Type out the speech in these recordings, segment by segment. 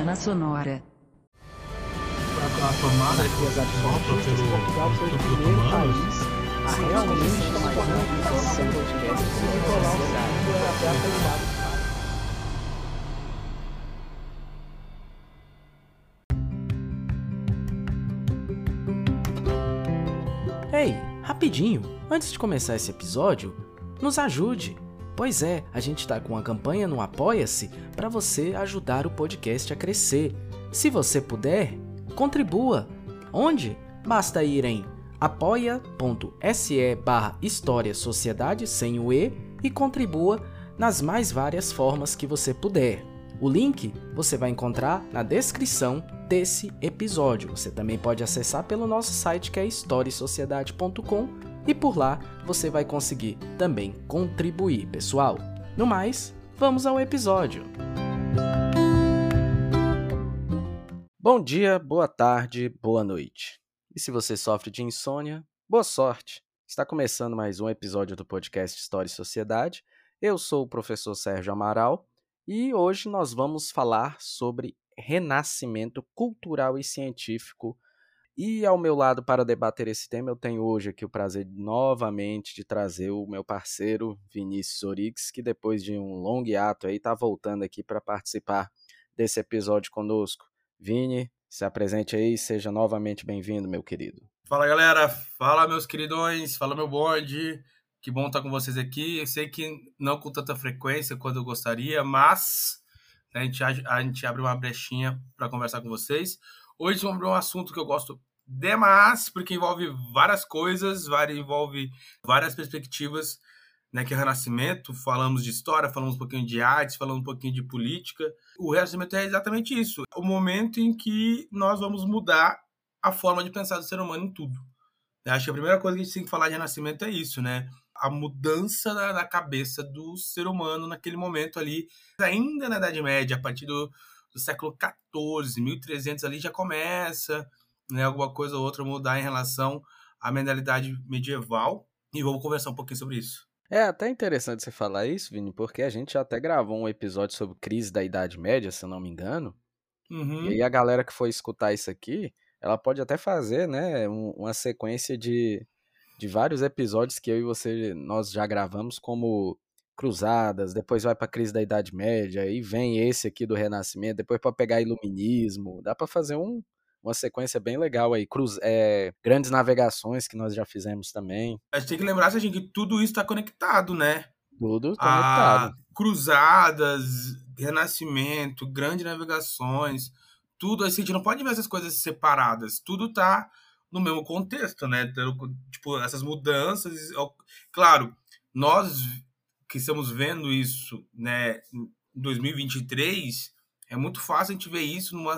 Semana Sonora. A, tomada que sopra pelo Portugal foi o primeiro país a realmente tomar uma decisão e colar o segundo até a qualidade. Ei, rapidinho, antes de começar esse episódio, nos ajude. Pois é, a gente tá com uma campanha no Apoia-se para você ajudar o podcast a crescer. Se você puder, contribua. Onde? Basta ir em apoia.se barra História Sociedade sem o E e contribua nas mais várias formas que você puder. O link você vai encontrar na descrição desse episódio. Você também pode acessar pelo nosso site que é historiesociedade.com e por lá você vai conseguir também contribuir, pessoal. No mais, vamos ao episódio. Bom dia, boa tarde, boa noite. E se você sofre de insônia, boa sorte. Está começando mais um episódio do podcast História e Sociedade. Eu sou o professor Sérgio Amaral e hoje nós vamos falar sobre renascimento cultural e científico. E ao meu lado para debater esse tema, eu tenho hoje aqui o prazer novamente de trazer o meu parceiro Vinícius Orix, que depois de um longo hiato aí está voltando aqui para participar desse episódio conosco. Vini, se apresente aí, seja novamente bem-vindo, meu querido. Fala galera, fala meus queridões, fala meu bonde. Que bom estar com vocês aqui. Eu sei que não com tanta frequência quanto eu gostaria, mas a gente, a gente abre uma brechinha para conversar com vocês. Hoje vamos abrir um assunto que eu gosto demais, porque envolve várias coisas, envolve várias perspectivas, né, que é Renascimento. Falamos de história, falamos um pouquinho de arte, falamos um pouquinho de política. O Renascimento é exatamente isso. O momento em que nós vamos mudar a forma de pensar do ser humano em tudo. Eu acho que a primeira coisa que a gente tem que falar de Renascimento é isso, né? A mudança da, da cabeça do ser humano naquele momento ali, ainda na Idade Média, a partir do, do século XIV, 1300 ali já começa, né? Alguma coisa ou outra mudar em relação à mentalidade medieval. E vamos conversar um pouquinho sobre isso. É até interessante você falar isso, Vini, porque a gente até gravou um episódio sobre crise da Idade Média, se eu não me engano. Uhum. E aí a galera que for escutar isso aqui, ela pode até fazer, né, um- uma sequência de, de vários episódios que eu e você nós já gravamos como cruzadas, depois vai para crise da Idade Média, aí vem esse aqui do Renascimento, depois para pegar iluminismo, dá para fazer um, uma sequência bem legal aí, cruz, é, grandes navegações que nós já fizemos também, A gente tem que lembrar, assim, que tudo isso está conectado, né? tudo a conectado. cruzadas, renascimento, grandes navegações, tudo assim, a gente não pode ver essas coisas separadas, tudo tá no mesmo contexto, né? Tipo, essas mudanças, ó, claro, nós que estamos vendo isso, né, em 2023, é muito fácil a gente ver isso numa,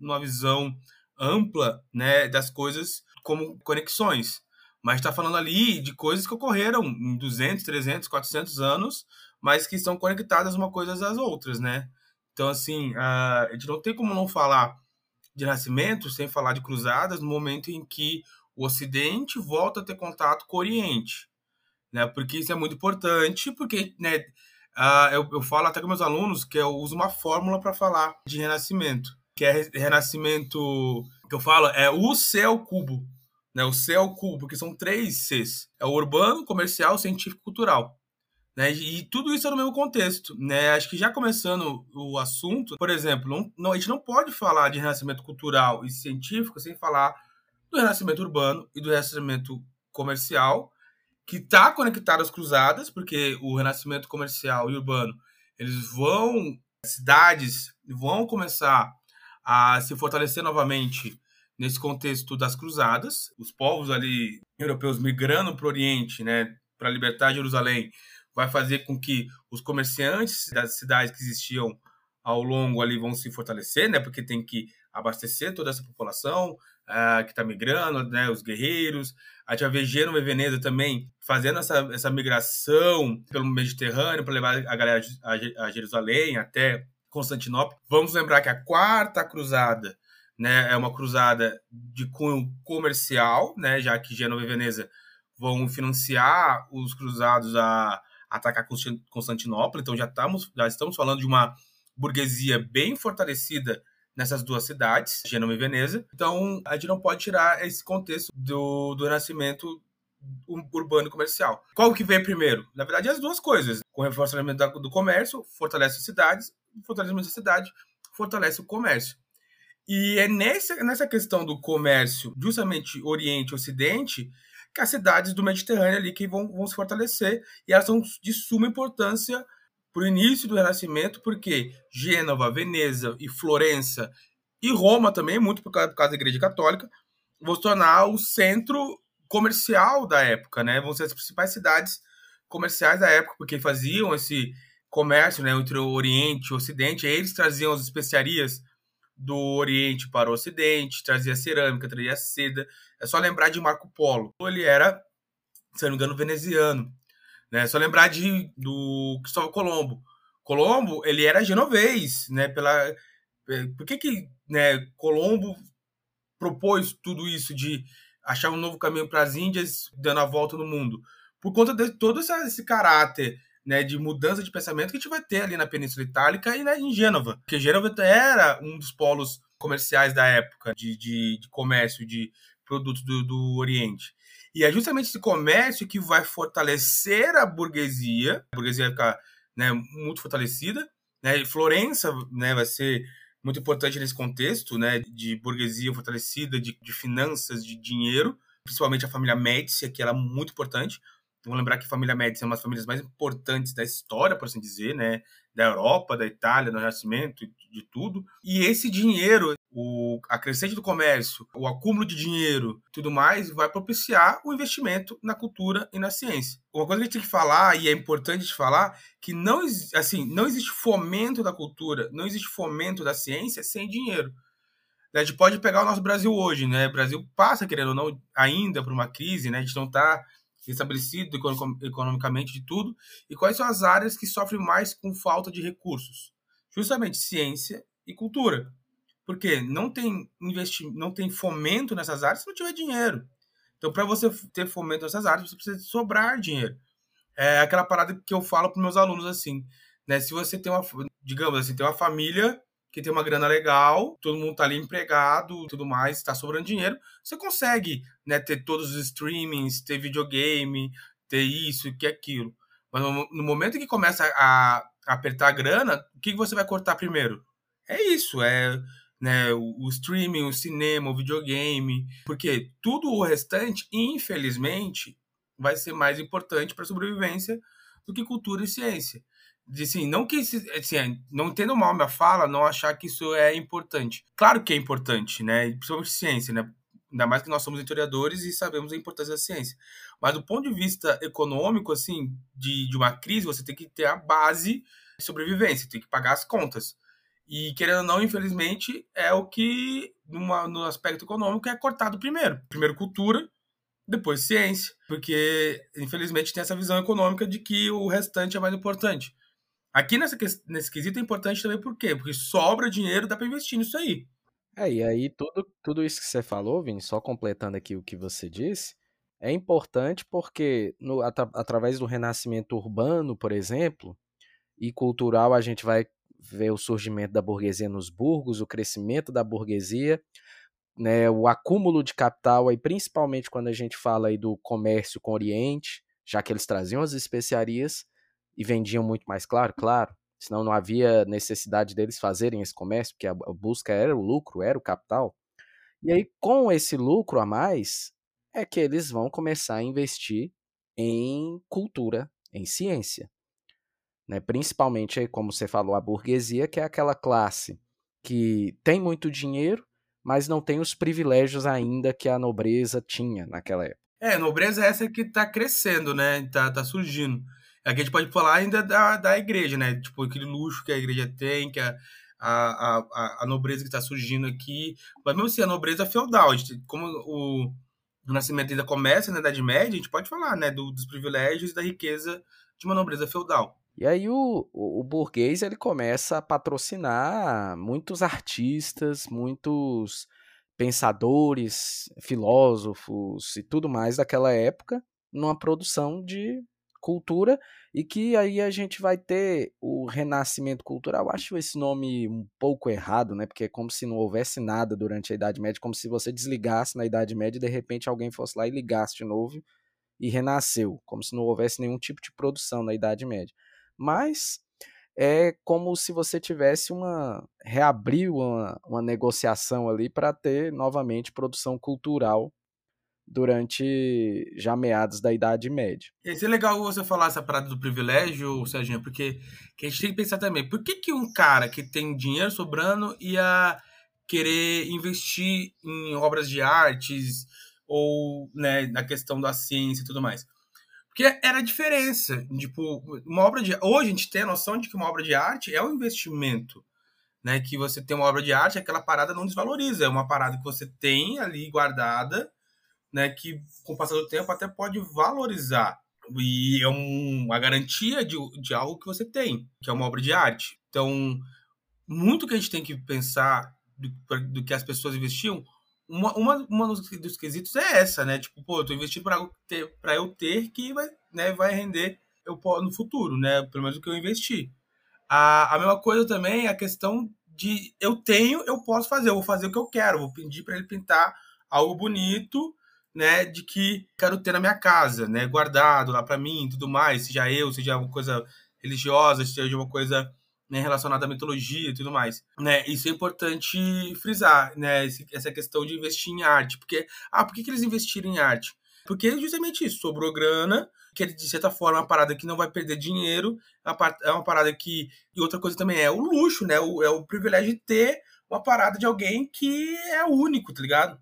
numa visão ampla, né, das coisas como conexões. Mas está falando ali de coisas que ocorreram em 200, 300, 400 anos, mas que estão conectadas uma coisa às outras, né? Então, assim, a gente não tem como não falar de nascimento sem falar de cruzadas no momento em que o Ocidente volta a ter contato com o Oriente, né? Porque isso é muito importante, porque, né? ah, eu, eu falo até com meus alunos que eu uso uma fórmula para falar de renascimento, que é re- renascimento que eu falo é o C ao cubo, né? O C ao cubo, porque são três Cs: é o urbano, comercial, científico, cultural. Né? E tudo isso é no mesmo contexto. Né? Acho que já começando o assunto, por exemplo, não, não- a gente não pode falar de renascimento cultural e científico sem falar do renascimento urbano e do renascimento comercial, que está conectado às cruzadas, porque o renascimento comercial e urbano eles vão, cidades vão começar a se fortalecer novamente nesse contexto das cruzadas, os povos ali europeus migrando para o Oriente, né, para libertar Jerusalém, vai fazer com que os comerciantes das cidades que existiam ao longo ali vão se fortalecer, né, porque tem que abastecer toda essa população ah, que está migrando, né, os guerreiros. A gente vai ver Gênova e Veneza também fazendo essa, essa migração pelo Mediterrâneo para levar a galera a Je- a Jerusalém até Constantinopla. Vamos lembrar que a quarta cruzada né, é uma cruzada de cunho comercial, né, já que Gênova e Veneza vão financiar os cruzados a atacar Constan- Constantinopla, então já estamos, já estamos falando de uma burguesia bem fortalecida nessas duas cidades, Gênova e Veneza. Então, a gente não pode tirar esse contexto do, do renascimento urbano e comercial. Qual que vem primeiro? Na verdade, as duas coisas. Com o reforçamento do comércio, fortalece as cidades, fortalecimento da cidade, fortalece o comércio. E é nessa, nessa questão do comércio, justamente Oriente e Ocidente, que as cidades do Mediterrâneo ali que vão, vão se fortalecer e elas são de suma importância para o início do Renascimento, porque Gênova, Veneza e Florença e Roma também, muito por causa, por causa da Igreja Católica, vão se tornar o centro comercial da época, né? Vão ser as principais cidades comerciais da época, porque faziam esse comércio né, entre o Oriente e o Ocidente, eles traziam as especiarias do Oriente para o Ocidente, trazia cerâmica, trazia seda. É só lembrar de Marco Polo. Ele era, se não me engano, veneziano. Né? Só lembrar de, do Cristóvão Colombo. Colombo, ele era genovês, né? Pela, por que que né, Colombo propôs tudo isso de achar um novo caminho para as Índias, dando a volta no mundo? Por conta de todo esse caráter né, de mudança de pensamento que a gente vai ter ali na Península Itálica e né, em Gênova. Porque Gênova era um dos polos comerciais da época, de, de, de comércio de produtos do, do Oriente. E é justamente esse comércio que vai fortalecer a burguesia, a burguesia vai ficar né, muito fortalecida, né, e Florença né, vai ser muito importante nesse contexto né, de burguesia fortalecida, de, de finanças, de dinheiro, principalmente a família Médici, que era é muito importante. Vamos lembrar que a família Médici é uma das famílias mais importantes da história, por assim dizer, né? Da Europa, da Itália, do Renascimento, de tudo. E esse dinheiro, o, a crescente do comércio, o acúmulo de dinheiro tudo mais, vai propiciar o investimento na cultura e na ciência. Uma coisa que a gente tem que falar, e é importante falar, que não, assim, não existe fomento da cultura, não existe fomento da ciência sem dinheiro. A gente pode pegar o nosso Brasil hoje, né? O Brasil passa, querendo ou não, ainda por uma crise, né? A gente não está estabelecido economicamente de tudo, e quais são as áreas que sofrem mais com falta de recursos? Justamente ciência e cultura. Porque não tem investimento, não tem fomento nessas áreas se não tiver dinheiro. Então, para você ter fomento nessas áreas, você precisa sobrar dinheiro. É aquela parada que eu falo para meus alunos assim, né? Se você tem uma, digamos assim, tem uma família que tem uma grana legal, todo mundo tá ali empregado, tudo mais, está sobrando dinheiro, você consegue, né, ter todos os streamings, ter videogame, ter isso, que aquilo. Mas no, momento que começa a, apertar a grana, o que você vai cortar primeiro? É isso, é né, o streaming, o cinema, o videogame, porque tudo o restante, infelizmente, vai ser mais importante para a sobrevivência do que cultura e ciência assim, não que assim, não entendo mal minha fala, não achar que isso é importante. Claro que é importante, né? Principalmente ciência, né? Ainda mais que nós somos historiadores e sabemos a importância da ciência. Mas do ponto de vista econômico, assim, de, de uma crise, você tem que ter a base de sobrevivência, tem que pagar as contas. E, querendo ou não, infelizmente, é o que, numa, no aspecto econômico, é cortado primeiro. Primeiro cultura, depois ciência. Porque, infelizmente, tem essa visão econômica de que o restante é mais importante. Aqui nessa, nesse quesito é importante também por quê? Porque sobra dinheiro, dá para investir nisso aí. É, e aí tudo, tudo isso que você falou, Vini, só completando aqui o que você disse, é importante porque no, at através do renascimento urbano, por exemplo, e cultural, a gente vai ver o surgimento da burguesia nos burgos, o crescimento da burguesia, né, o acúmulo de capital, aí principalmente quando a gente fala aí do comércio com o Oriente, já que eles traziam as especiarias, e vendiam muito mais claro, claro, senão não havia necessidade deles fazerem esse comércio, porque a busca era o lucro, era o capital. E aí, com esse lucro a mais, é que eles vão começar a investir em cultura, em ciência. Né? Principalmente, como você falou, a burguesia, que é aquela classe que tem muito dinheiro, mas não tem os privilégios ainda que a nobreza tinha naquela época. É, nobreza é essa que está crescendo, né? Está tá surgindo. Aqui a gente pode falar ainda da, da igreja, né? Tipo, aquele luxo que a igreja tem, que a, a, a, a nobreza que está surgindo aqui. Mas mesmo assim, a nobreza feudal, a gente, como o, o nascimento ainda começa na Idade Média, a gente pode falar, né? Do, dos privilégios e da riqueza de uma nobreza feudal. E aí o, o, o, burguês ele começa a patrocinar muitos artistas, muitos pensadores, filósofos e tudo mais daquela época, numa produção de cultura e que aí a gente vai ter o renascimento cultural. Acho esse nome um pouco errado, né? Porque é como se não houvesse nada durante a Idade Média, como se você desligasse na Idade Média e de repente alguém fosse lá e ligasse de novo e renasceu, como se não houvesse nenhum tipo de produção na Idade Média. Mas é como se você tivesse uma reabriu uma, uma negociação ali para ter novamente produção cultural durante já meados da Idade Média. Esse é legal você falar essa parada do privilégio, Serginho, porque que a gente tem que pensar também, por que, que um cara que tem dinheiro sobrando ia querer investir em obras de artes ou né, na questão da ciência e tudo mais? Porque era a diferença. Tipo, uma obra de. Hoje a gente tem a noção de que uma obra de arte é um investimento. Né? Que você tem uma obra de arte, aquela parada não desvaloriza. É uma parada que você tem ali guardada, né? Que com o passar do tempo até pode valorizar. E é um, uma garantia de, de algo que você tem, que é uma obra de arte. Então, muito que a gente tem que pensar do, do que as pessoas investiam uma, uma, uma dos, dos, quesitos é essa, né? Tipo, pô, eu tô investindo para pra eu ter que vai, né, vai render eu, no futuro, né? Pelo menos o que eu investi. A, a mesma coisa também é a questão de eu tenho, eu posso fazer, eu vou fazer o que eu quero, vou pedir para ele pintar algo bonito, né? De que quero ter na minha casa, né? Guardado lá para mim, tudo mais, seja eu, seja uma coisa religiosa, seja uma coisa né, relacionada à mitologia e tudo mais. Né? Isso é importante frisar, né? essa questão de investir em arte. Porque, ah, por que, que eles investiram em arte? Porque é justamente isso, sobrou grana, que de certa forma é uma parada que não vai perder dinheiro, é uma parada que. E outra coisa também é o luxo, né? É o privilégio de ter uma parada de alguém que é único, tá ligado?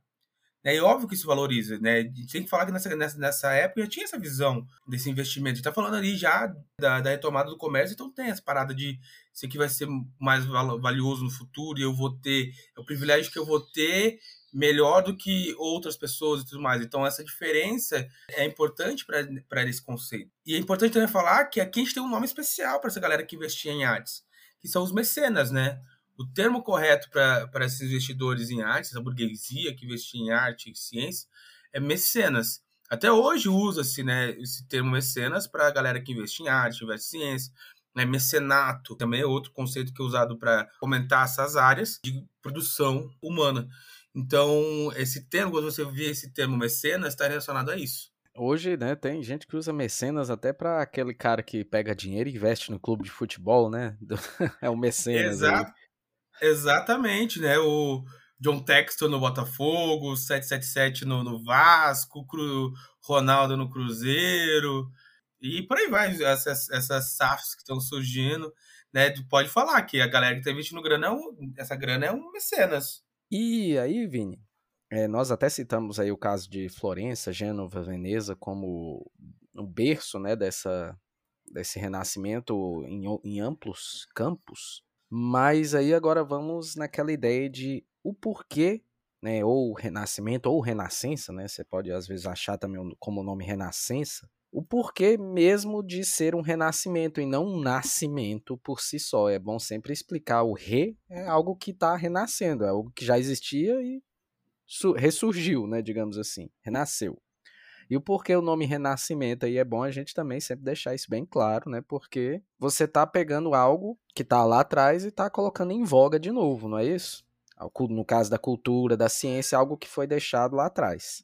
É óbvio que isso valoriza, né? A gente tem que falar que nessa, nessa, nessa época já tinha essa visão desse investimento. A gente tá falando ali já da, da retomada do comércio, então tem essa parada de isso aqui vai ser mais valioso no futuro e eu vou ter, é o privilégio que eu vou ter melhor do que outras pessoas e tudo mais. Então, essa diferença é importante para esse conceito. E é importante também falar que aqui a gente tem um nome especial para essa galera que investia em artes, que são os mecenas, né? O termo correto para esses investidores em artes, a burguesia que investia em arte e ciência, é mecenas. Até hoje usa-se né, esse termo mecenas para a galera que investe em arte, investe em ciência. Né, mecenato também é outro conceito que é usado para comentar essas áreas de produção humana. Então, esse termo, quando você vê esse termo mecenas, está relacionado a isso. Hoje, né, tem gente que usa mecenas até para aquele cara que pega dinheiro e investe no clube de futebol, né? é o mecenas. Exato. Exatamente, né? O John Textor no Botafogo, 777 no, no Vasco, Cru, Ronaldo no Cruzeiro, e por aí vai, essas, essas SAFs que estão surgindo, né? Pode falar que a galera que está investindo grana, é um, essa grana é um mecenas. E aí, Vini, é, nós até citamos aí o caso de Florença, Gênova, Veneza como o berço, né, dessa, desse renascimento em, em amplos campos, mas aí agora vamos naquela ideia de o porquê, né, ou renascimento ou renascença, né? Você pode às vezes achar também como o nome renascença, o porquê mesmo de ser um renascimento e não um nascimento por si só. É bom sempre explicar o re é algo que está renascendo, é algo que já existia e ressurgiu, né, digamos assim, renasceu. E o porquê o nome Renascimento aí é bom a gente também sempre deixar isso bem claro, né? Porque você tá pegando algo que tá lá atrás e tá colocando em voga de novo, não é isso? No caso da cultura, da ciência, algo que foi deixado lá atrás.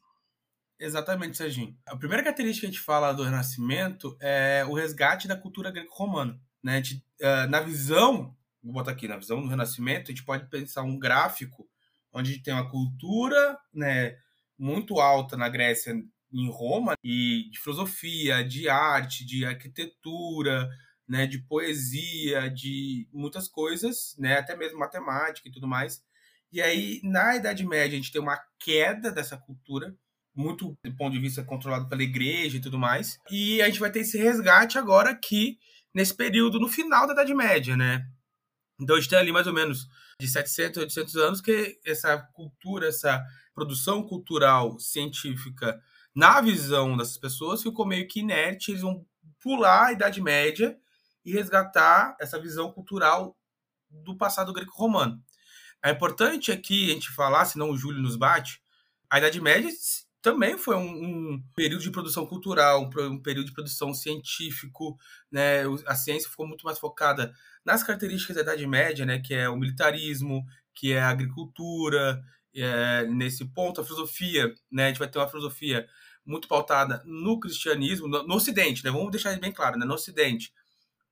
Exatamente, Serginho. A primeira característica que a gente fala do Renascimento é o resgate da cultura greco-romana. Né? Uh, na visão, vou botar aqui, na visão do Renascimento, a gente pode pensar um gráfico onde tem uma cultura né, muito alta na Grécia em Roma e de filosofia, de arte, de arquitetura, né, de poesia, de muitas coisas, né, até mesmo matemática e tudo mais. E aí, na Idade Média, a gente tem uma queda dessa cultura, muito do ponto de vista controlado pela igreja e tudo mais. E a gente vai ter esse resgate agora aqui, nesse período, no final da Idade Média, né? Então, a gente tem ali mais ou menos de 700 a 800 anos que essa cultura, essa produção cultural científica na visão dessas pessoas, ficou meio que inerte. Eles vão pular a Idade Média e resgatar essa visão cultural do passado greco-romano. É importante aqui a gente falar, senão o Júlio nos bate, a Idade Média também foi um, um, período de produção cultural, um, período de produção científico, né? A ciência ficou muito mais focada nas características da Idade Média, né? Que é o militarismo, que é a agricultura, é, nesse ponto a filosofia, né? A gente vai ter uma filosofia muito pautada no cristianismo, no, no Ocidente, né? Vamos deixar bem claro, né? No Ocidente,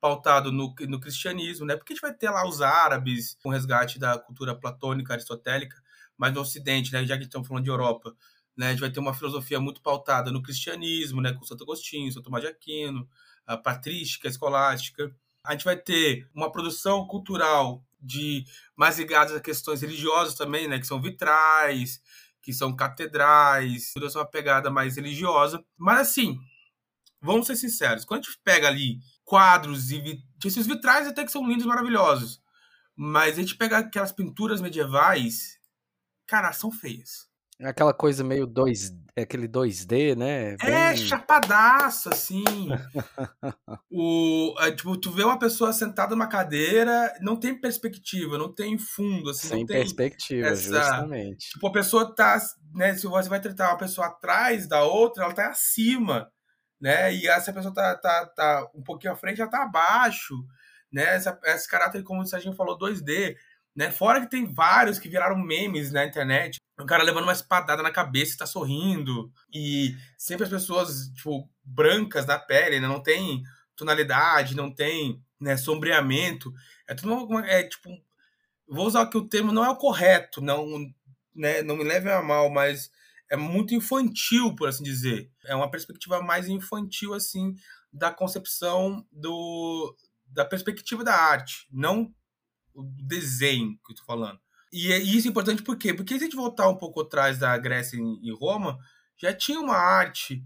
pautado no, no cristianismo, né? Porque a gente vai ter lá os árabes, com o resgate da cultura platônica, aristotélica, mas no Ocidente, né? Já que estamos falando de Europa, né? A gente vai ter uma filosofia muito pautada no cristianismo, né? Com Santo Agostinho, Santo Tomás de Aquino, a patrística, a escolástica. A gente vai ter uma produção cultural de mais ligadas a questões religiosas também, né? Que são vitrais, que são catedrais, tudo essa pegada mais religiosa. Mas assim, vamos ser sinceros, quando a gente pega ali quadros e esses vitrais até que são lindos, maravilhosos, mas a gente pega aquelas pinturas medievais, cara, são feias. É aquela coisa meio 2, é aquele 2D, né? É, Bem... É, chapadaço, assim. o, é, tipo, tu vê uma pessoa sentada numa cadeira, não tem perspectiva, não tem fundo, assim. Sem perspectiva, essa... justamente. Tipo, a pessoa tá, né, se você vai tratar uma pessoa atrás da outra, ela tá acima, né? E essa pessoa tá, tá, tá um pouquinho à frente, ela tá abaixo, né? Essa, esse caráter, como o Serginho falou, 2D. Né? Fora que tem vários que viraram memes na internet. O cara levando uma espadada na cabeça e tá sorrindo. E sempre as pessoas, tipo, brancas na pele, né? Não tem tonalidade, não tem né, sombreamento. É tudo uma, é tipo. Vou usar aqui o termo, não é o correto, não, né, não me leve a mal, mas é muito infantil, por assim dizer. É uma perspectiva mais infantil, assim, da concepção do, da perspectiva da arte, não o desenho que eu tô falando. E, é, e isso é importante por quê? Porque se a gente voltar um pouco atrás da Grécia e Roma, já tinha uma arte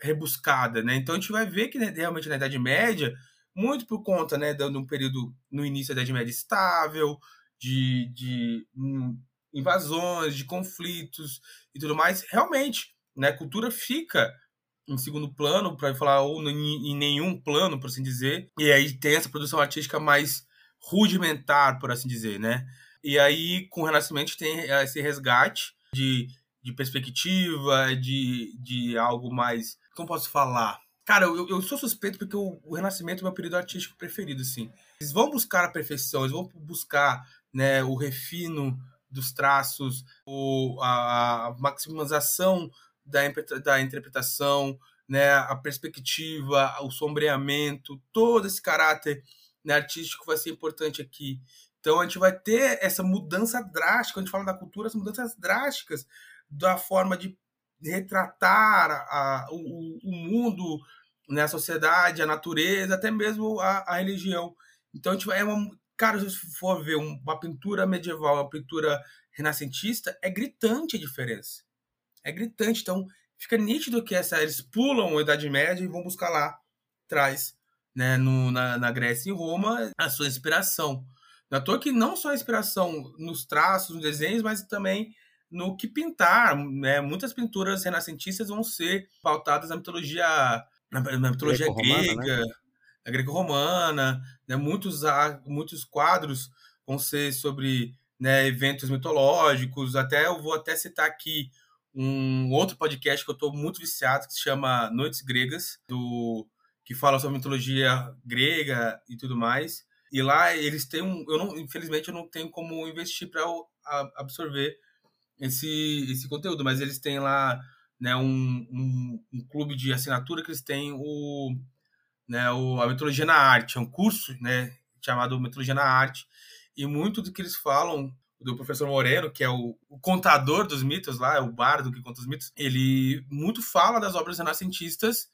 rebuscada, né? Então a gente vai ver que né, realmente na Idade Média, muito por conta, né, de um período no início da Idade Média estável, de, de um, invasões, de conflitos e tudo mais, realmente, né, a cultura fica em segundo plano, para falar, ou em nenhum plano, por assim dizer, e aí tem essa produção artística mais rudimentar, por assim dizer, né? E aí, com o Renascimento, tem esse resgate de, de perspectiva, de, de algo mais. Como posso falar? Cara, eu, eu sou suspeito porque o, o Renascimento é meu período artístico preferido, assim. Eles vão buscar a perfeição, eles vão buscar né, o refino dos traços, o, a maximização da, da interpretação, né, a perspectiva, o sombreamento, todo esse caráter né, artístico vai ser importante aqui. Então a gente vai ter essa mudança drástica, quando a gente fala da cultura, essas mudanças drásticas da forma de retratar a, o, o mundo, né, a sociedade, a natureza, até mesmo a, a religião. Então a gente vai. É uma, cara, se for ver uma pintura medieval, uma pintura renascentista, é gritante a diferença. É gritante. Então fica nítido que essa, eles pulam a Idade Média e vão buscar lá atrás né, no, na, na Grécia e Roma, a sua inspiração. Não é toa que não só a inspiração nos traços, nos desenhos, mas também no que pintar. Né? Muitas pinturas renascentistas vão ser pautadas na mitologia, na, na mitologia Greco grega, né? na greco-romana. Né? Muitos, muitos quadros vão ser sobre né, eventos mitológicos. Até eu vou até citar aqui um outro podcast que eu estou muito viciado, que se chama Noites Gregas, do que fala sobre mitologia grega e tudo mais. E lá eles têm um, eu não, infelizmente eu não tenho como investir para absorver esse esse conteúdo, mas eles têm lá, né, um, um, um, clube de assinatura que eles têm o, né, o a mitologia na arte, é um curso, né, chamado mitologia na arte. E muito do que eles falam do professor Moreno, que é o, o, contador dos mitos lá, é o bardo que conta os mitos, ele muito fala das obras renascentistas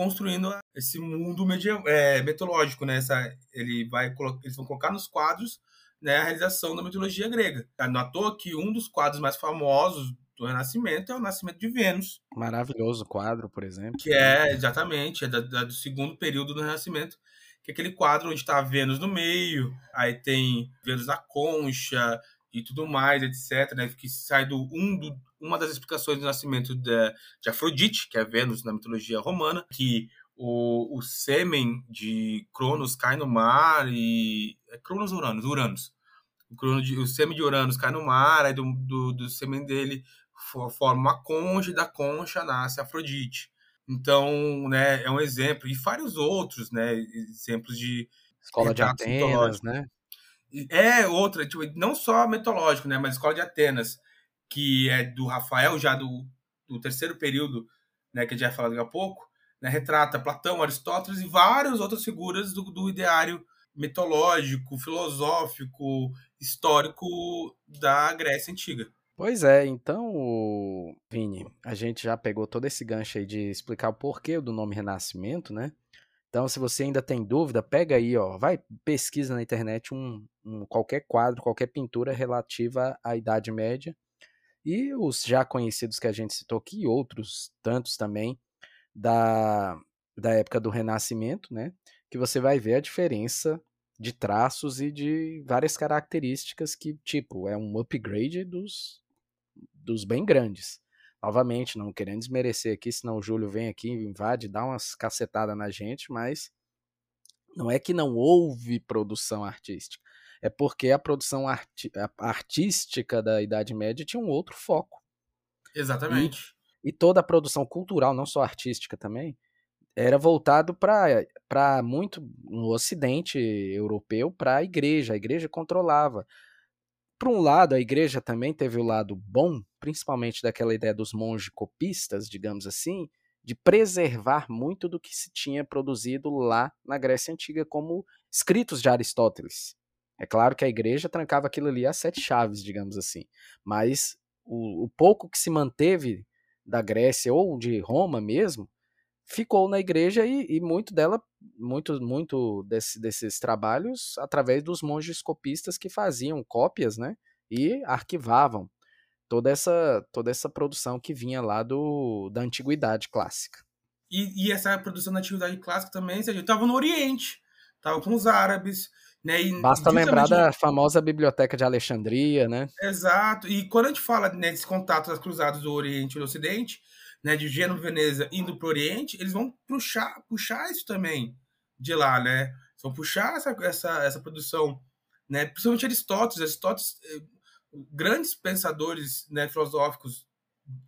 construindo esse mundo medieval, é, mitológico, né? Essa, ele vai, eles vão colocar nos quadros né, a realização da mitologia grega. Não à toa que um dos quadros mais famosos do Renascimento é o Nascimento de Vênus. Maravilhoso quadro, por exemplo. Que é, exatamente, é da, da, do segundo período do Renascimento, que é aquele quadro onde está Vênus no meio, aí tem Vênus na concha e tudo mais, etc., né, que sai do um do, uma das explicações do nascimento de, de Afrodite, que é Vênus na mitologia romana, que o, o sêmen de Cronos cai no mar e. É Cronos ou Uranus? Uranus. O, de, o sêmen de Uranus cai no mar, aí do, do, do sêmen dele forma uma concha e da concha nasce Afrodite. Então, né, é um exemplo. E vários outros, né, exemplos de Escola de Atenas, né? É outra, tipo, não só mitológico, né, mas Escola de Atenas, que é do Rafael, já do, do terceiro período, né, que a gente vai falar daqui a pouco, né, retrata Platão, Aristóteles e várias outras figuras do, do ideário mitológico, filosófico, histórico da Grécia Antiga. Pois é, então, Vini, a gente já pegou todo esse gancho aí de explicar o porquê do nome Renascimento, né? Então, se você ainda tem dúvida, pega aí, ó, vai pesquisa na internet um, um qualquer quadro, qualquer pintura relativa à Idade Média e os já conhecidos que a gente citou aqui, outros tantos também da, da época do Renascimento, né? Que você vai ver a diferença de traços e de várias características que, tipo, é um upgrade dos, dos bem grandes. Novamente, não querendo desmerecer aqui, senão o Júlio vem aqui, invade, dá umas cacetadas na gente, mas não é que não houve produção artística. É porque a produção arti artística da Idade Média tinha um outro foco. Exatamente. E, e toda a produção cultural, não só artística também, era voltado para muito no Ocidente europeu para a igreja. A igreja controlava. Por um lado, a igreja também teve o lado bom, principalmente daquela ideia dos monges copistas, digamos assim, de preservar muito do que se tinha produzido lá na Grécia Antiga, como escritos de Aristóteles. É claro que a igreja trancava aquilo ali a sete chaves, digamos assim, mas o, o pouco que se manteve da Grécia ou de Roma mesmo ficou na igreja e, e muito dela, muito, muito desse, desses trabalhos através dos monges copistas que faziam cópias, né? E arquivavam toda essa, toda essa produção que vinha lá do, da antiguidade clássica. E, e essa produção da antiguidade clássica também, estava no Oriente, estava com os árabes, né? E Basta lembrar da famosa biblioteca de Alexandria, né? Exato. E quando a gente fala nesse contato das cruzadas do Oriente e do Ocidente, né, de Gênova Veneza indo para o Oriente, eles vão puxar, puxar isso também de lá, né? Eles vão puxar essa, essa, essa produção, né? Principalmente Aristóteles, Aristóteles, eh, grandes pensadores né, filosóficos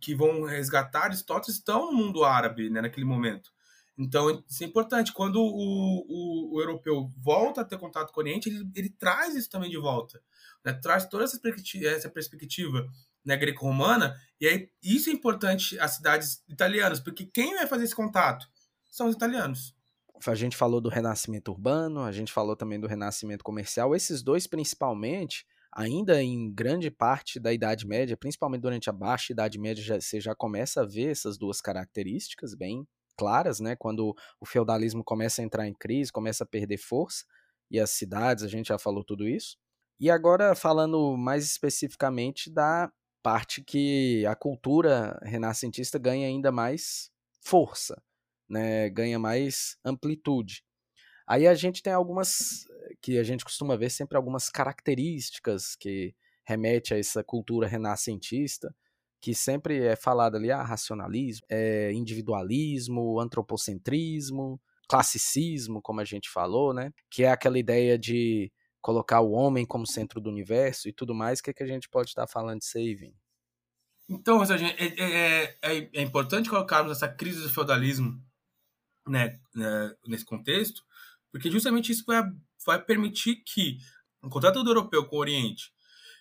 que vão resgatar Aristóteles estão no mundo árabe, né, naquele momento. Então, isso é importante. Quando o, o, o europeu volta a ter contato com o Oriente, ele, ele traz isso também de volta. Né? Traz toda essa perspectiva, essa perspectiva né, greco-romana, e aí isso é importante às cidades italianas, porque quem vai fazer esse contato são os italianos. A gente falou do renascimento urbano, a gente falou também do renascimento comercial, esses dois principalmente, ainda em grande parte da Idade Média, principalmente durante a Baixa Idade Média, já, você já começa a ver essas duas características bem claras, né? Quando o feudalismo começa a entrar em crise, começa a perder força, e as cidades, a gente já falou tudo isso. E agora falando mais especificamente da parte que a cultura renascentista ganha ainda mais força, né? ganha mais amplitude. Aí a gente tem algumas que a gente costuma ver sempre algumas características que remete a essa cultura renascentista, que sempre é falado ali, ah, racionalismo, é, individualismo, antropocentrismo, classicismo, como a gente falou, né? Que é aquela ideia de colocar o homem como centro do universo e tudo mais, o que, é que a gente pode estar falando disso aí, Vini? Então, seja, é, é, é, é, importante colocarmos essa crise do feudalismo né, né, nesse contexto, porque justamente isso vai, vai permitir que o contato do europeu com o Oriente,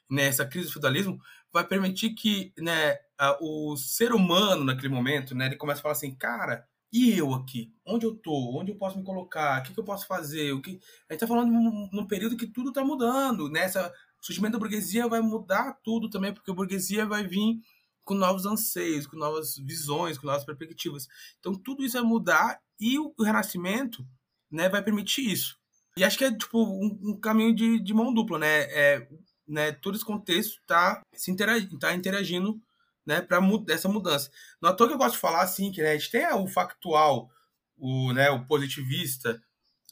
nessa né, crise do feudalismo, vai permitir que né, o ser humano, naquele momento, né, ele começa a falar assim, cara, e eu aqui? Onde eu tô? Onde eu posso me colocar? O que, que eu posso fazer? O que... A gente está falando num, período que tudo está mudando. Né? Essa, o surgimento da burguesia vai mudar tudo também, porque a burguesia vai vir com novos anseios, com novas visões, com novas perspectivas. Então tudo isso vai mudar e o, o Renascimento né, vai permitir isso. E acho que é tipo um, um caminho de, de, mão dupla, né? É, né? Todo esse contexto está interagindo, tá interagindo né, para essa mudança. Não à toa que eu gosto de falar assim, que né, a gente tem o factual, o, né, o positivista,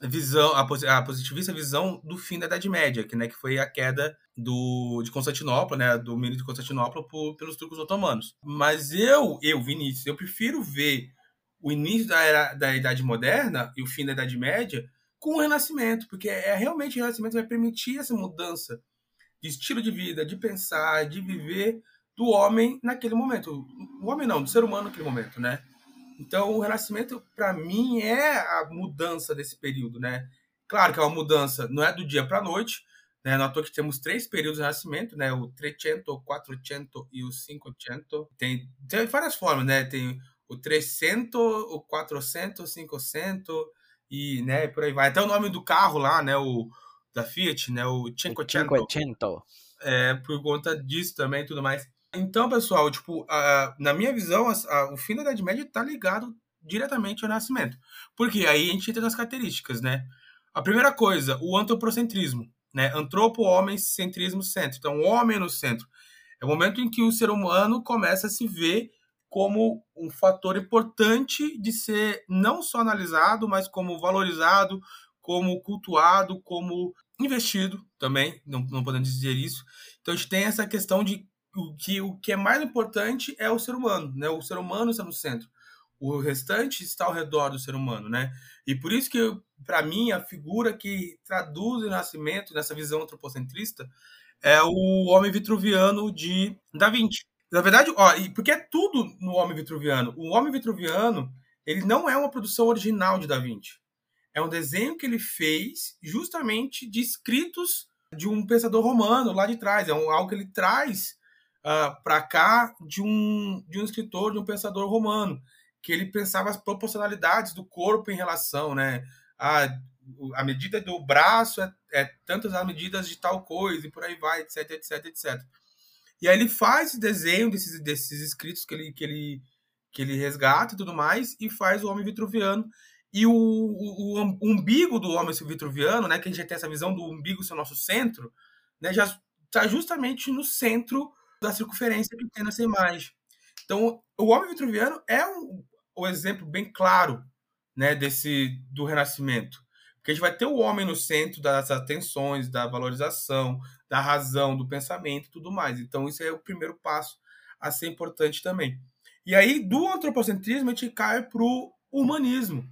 visão, a, a positivista visão do fim da Idade Média, que, né, que foi a queda do, de Constantinopla, né, do domínio de Constantinopla por, pelos turcos otomanos. Mas eu, eu, Vinícius, eu prefiro ver o início da, era, da Idade Moderna e o fim da Idade Média com o Renascimento, porque é realmente o Renascimento vai permitir essa mudança de estilo de vida, de pensar, de viver do homem naquele momento. O homem não, do ser humano naquele momento, né? Então, o Renascimento, para mim, é a mudança desse período, né? Claro que é uma mudança, não é do dia para a noite, né? Notou que temos três períodos de Renascimento, né? O 300, o 400 e o 500. Tem, tem várias formas, né? Tem o 300, o 400, o 500 e, né, por aí vai. Até o nome do carro lá, né, o da Fiat, né, o 500. É, por conta disso também e tudo mais. Então, pessoal, tipo, a, na minha visão, a, a, o fim da Idade Média está ligado diretamente ao Nascimento. Porque aí a gente entra nas características, né? A primeira coisa, o antropocentrismo, né? Antropo, homem, centrismo, centro. Então, o homem no centro. É o momento em que o ser humano começa a se ver como um fator importante de ser não só analisado, mas como valorizado, como cultuado, como investido também, não, não podemos dizer isso. Então a gente tem essa questão de o que, o que é mais importante é o ser humano, né? O ser humano está no centro. O restante está ao redor do ser humano, né? E por isso que, para mim, a figura que traduz o nascimento nessa visão antropocentrista é o homem vitruviano de Da Vinci. Na verdade, ó, porque é tudo no Homem Vitruviano. O Homem Vitruviano, ele não é uma produção original de Da Vinci. É um desenho que ele fez justamente de escritos de um pensador romano lá de trás. É um, algo que ele traz uh, ah, para cá de um, de um escritor, de um pensador romano, que ele pensava as proporcionalidades do corpo em relação, né? A, a medida do braço é, é tantas as medidas de tal coisa, e por aí vai, etc, etc, etc. E aí ele faz esse desenho desses, desses escritos que ele, que, ele, que ele resgata e tudo mais, e faz o homem vitruviano. E o, o, o umbigo do homem vitruviano, né, que a gente tem essa visão do umbigo ser o nosso centro, né, já está justamente no centro da circunferência que tem nessa imagem. Então, o homem vitruviano é um, um exemplo bem claro né, desse do renascimento. Porque a gente vai ter o homem no centro das atenções, da valorização, da razão, do pensamento e tudo mais. Então, isso é o primeiro passo a ser importante também. E aí, do antropocentrismo, a gente cai para o humanismo.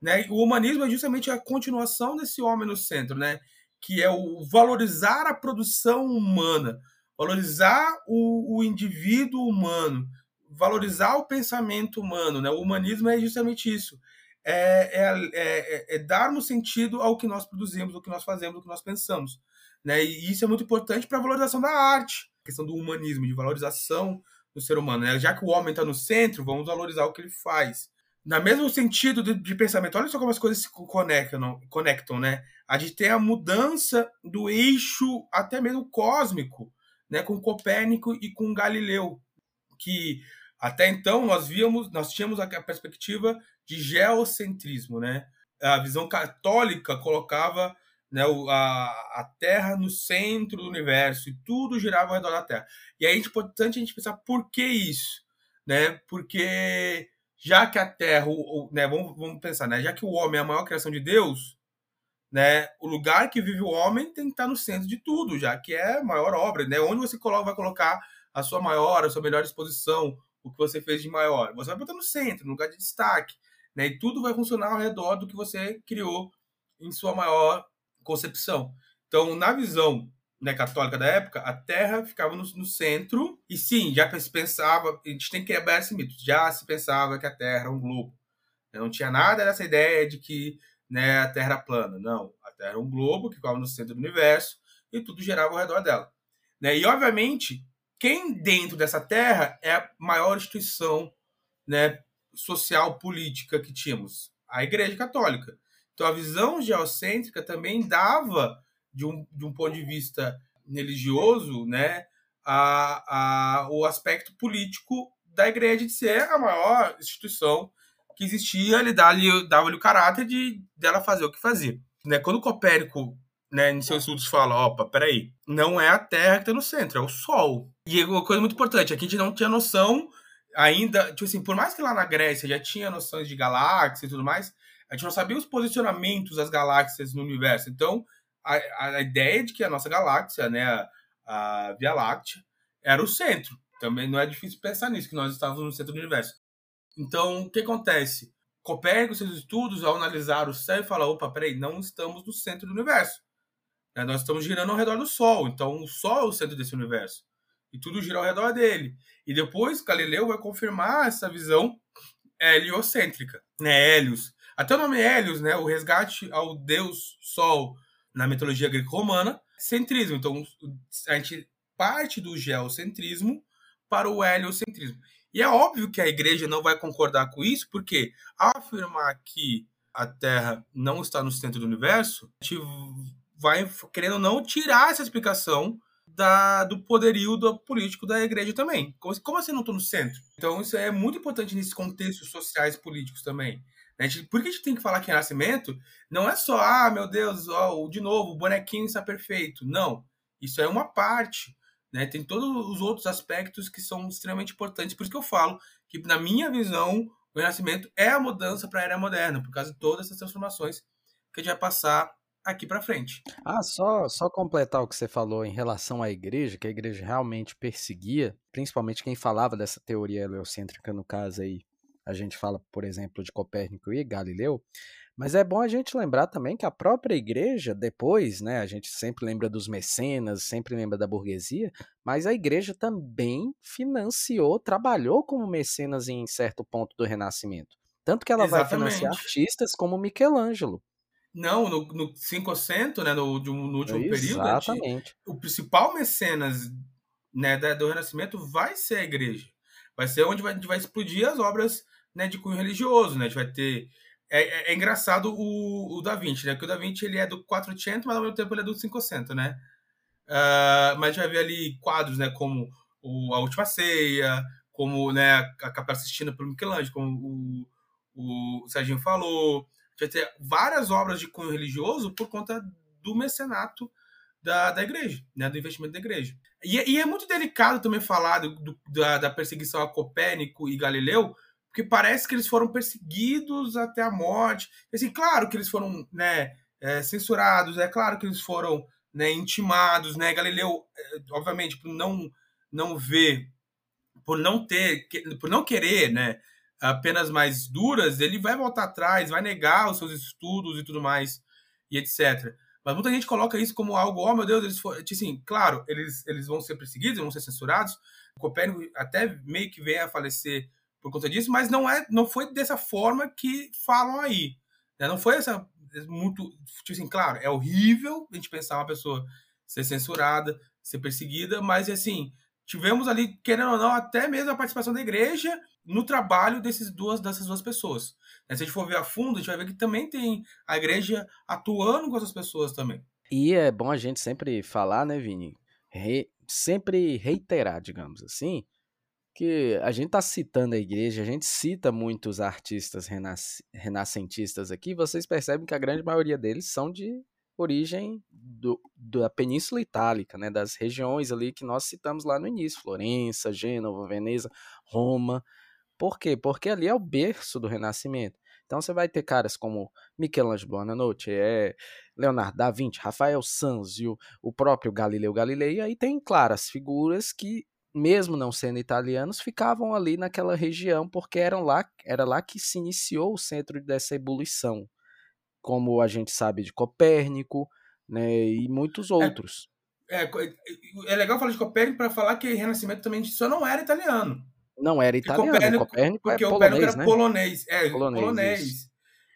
Né? O humanismo é justamente a continuação desse homem no centro, né? que é o valorizar a produção humana, valorizar o, o indivíduo humano, valorizar o pensamento humano. Né? O humanismo é justamente isso é, é, é, é, darmos sentido ao que nós produzimos, ao que nós fazemos, ao que nós pensamos. Né? E isso é muito importante para a valorização da arte, a questão do humanismo, de valorização do ser humano. Né? Já que o homem está no centro, vamos valorizar o que ele faz. No mesmo sentido de, de, pensamento, olha só como as coisas se conectam, conectam, né? A gente tem a mudança do eixo até mesmo cósmico, né? Com Copérnico e com Galileu, que até então nós víamos, nós tínhamos a perspectiva de geocentrismo, né? A visão católica colocava né, a, a Terra no centro do universo e tudo girava ao redor da Terra. E aí é importante a gente pensar por que isso, né? Porque já que a Terra, o, o, né, vamos, vamos pensar, né? Já que o homem é a maior criação de Deus, né? O lugar que vive o homem tem que estar no centro de tudo, já que é a maior obra, né? Onde você coloca, vai colocar a sua maior, a sua melhor exposição, o que você fez de maior. Você vai botar no centro, no lugar de destaque. Né? E tudo vai funcionar ao redor do que você criou em sua maior concepção. Então, na visão né, católica da época, a Terra ficava no, no, centro, e sim, já se pensava, a gente tem que quebrar esse mito, já se pensava que a Terra era um globo. Não tinha nada dessa ideia de que né, a Terra era plana. Não, a Terra era um globo que ficava no centro do universo e tudo gerava ao redor dela. Né? E, obviamente, quem dentro dessa Terra é a maior instituição né, social política que tínhamos? A Igreja Católica. Então a visão geocêntrica também dava, de um, de um ponto de vista religioso, né, a, a, o aspecto político da igreja de ser a maior instituição que existia, ele dava-lhe dava o caráter de dela fazer o que fazia. Né? Quando Copérnico, né, em seus estudos, fala: opa, peraí, não é a Terra que está no centro, é o Sol. E uma coisa muito importante, aqui a gente não tinha noção ainda, tipo assim, por mais que lá na Grécia já tinha noções de galáxias e tudo mais, a gente não sabia os posicionamentos das galáxias no universo. Então, a, a ideia de que a nossa galáxia, né, a, a Via Láctea, era o centro. Também não é difícil pensar nisso, que nós estávamos no centro do universo. Então, o que acontece? Copérnico, seus estudos, ao analisar o céu, fala: opa, peraí, não estamos no centro do universo. Né? Nós estamos girando ao redor do Sol. Então, o Sol é o centro desse universo. e tudo gira ao redor dele. E depois Galileu vai confirmar essa visão heliocêntrica, né? Hélios. Até o nome Hélios, né? O resgate ao deus Sol na mitologia greco-romana, centrismo. Então, a gente parte do geocentrismo para o heliocentrismo. E é óbvio que a igreja não vai concordar com isso, porque ao afirmar que a Terra não está no centro do universo, a gente vai, querendo ou não, tirar essa explicação da, do poderio do político da igreja também. Como, como assim não estou no centro? Então, isso é muito importante nesses contextos sociais e políticos também. Né? Por que a gente tem que falar que renascimento não é só, ah, meu Deus, ó, de novo, o bonequinho está perfeito. Não. Isso é uma parte. Né? Tem todos os outros aspectos que são extremamente importantes. Por isso que eu falo que, na minha visão, o renascimento é a mudança para a era moderna, por causa de todas essas transformações que a gente vai passar aqui para frente. Ah, só, só completar o que você falou em relação à igreja, que a igreja realmente perseguia, principalmente quem falava dessa teoria heliocêntrica, no caso aí, a gente fala, por exemplo, de Copérnico e Galileu, mas é bom a gente lembrar também que a própria igreja, depois, né, a gente sempre lembra dos mecenas, sempre lembra da burguesia, mas a igreja também financiou, trabalhou como mecenas em certo ponto do Renascimento. Tanto que ela Exatamente. vai financiar artistas como Michelangelo. Não, no, no 500, né, no, no último Exatamente. período, o principal mecenas né, do Renascimento vai ser a igreja. Vai ser onde a gente vai explodir as obras né, de cunho religioso, né? A gente vai ter é, é, é, engraçado o, o Da Vinci, né? Porque o Da Vinci ele é do 400, mas ao mesmo tempo ele é do 500, né? Uh, mas já vê ali quadros, né? Como o, A Última Ceia, como né, a Capela Sistina pelo Michelangelo, como o, o Serginho falou. Já ter várias obras de cunho religioso por conta do mecenato da, da igreja, né? Do investimento da igreja. E, e é muito delicado também falar do, do, da, da perseguição a Copérnico e Galileu, porque parece que eles foram perseguidos até a morte. Assim, claro que eles foram né, é, censurados, é claro que eles foram né, intimados, né? Galileu, é, obviamente, por não não ver, por não ter, por não querer, né, apenas mais duras, ele vai voltar atrás, vai negar os seus estudos e tudo mais e etc. Mas muita gente coloca isso como algo, oh meu Deus, eles foram, tipo assim, claro, eles, eles vão ser perseguidos, vão ser censurados. Copérnico até meio que vem a falecer por conta disso, mas não é, não foi dessa forma que falam aí. Né? Não foi essa muito, tipo assim, claro, é horrível a gente pensar uma pessoa ser censurada, ser perseguida, mas assim, tivemos ali, querendo ou não, até mesmo a participação da igreja no trabalho desses duas, dessas duas pessoas. Né? Se a gente for ver a fundo, a gente vai ver que também tem a igreja atuando com essas pessoas também. E é bom a gente sempre falar, né, Vini? Re... sempre reiterar, digamos assim, que a gente está citando a igreja, a gente cita muitos artistas renas, renascentistas aqui, vocês percebem que a grande maioria deles são de origem do, da Península Itálica, né, das regiões ali que nós citamos lá no início, Florença, Gênova, Veneza, Roma. Por quê? Porque ali é o berço do Renascimento. Então você vai ter caras como Michelangelo Buonanotte, é Leonardo da Vinci, Rafael Sanzio, o próprio Galileu Galilei, e aí tem, claro, as figuras que mesmo não sendo italianos, ficavam ali naquela região porque eram lá, era lá que se iniciou o centro dessa ebulição, como a gente sabe de Copérnico, né, e muitos é, outros. É, é, é legal falar de Copérnico para falar que Renascimento também só não era italiano. Não era italiano, Copérnico, Copérnico porque é o polonês, Copérnico era né? polonês, é, polonês. polonês.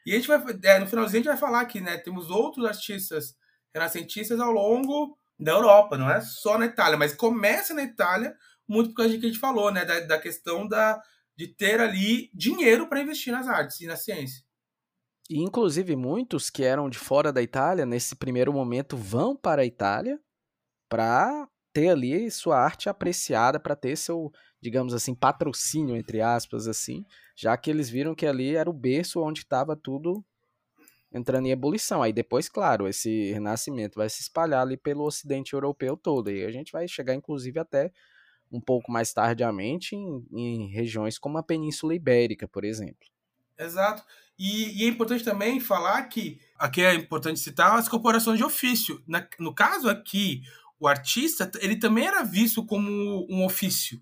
E a gente vai, é, no finalzinho a gente vai falar que, né, temos outros artistas renascentistas ao longo da Europa, não é só na Itália, mas começa na Itália muito por causa de que a gente falou, né? Da, da questão da, de ter ali dinheiro para investir nas artes e na ciência. E, inclusive, muitos que eram de fora da Itália, nesse primeiro momento, vão para a Itália para ter ali sua arte apreciada, para ter seu, digamos assim, patrocínio, entre aspas, assim, já que eles viram que ali era o berço onde estava tudo entrando em ebulição. Aí depois, claro, esse renascimento vai se espalhar ali pelo ocidente europeu todo. E a gente vai chegar, inclusive, até um pouco mais tardiamente em, em regiões como a Península Ibérica, por exemplo. Exato. E, e, é importante também falar que aqui é importante citar as corporações de ofício. Na, no caso aqui, o artista ele também era visto como um ofício,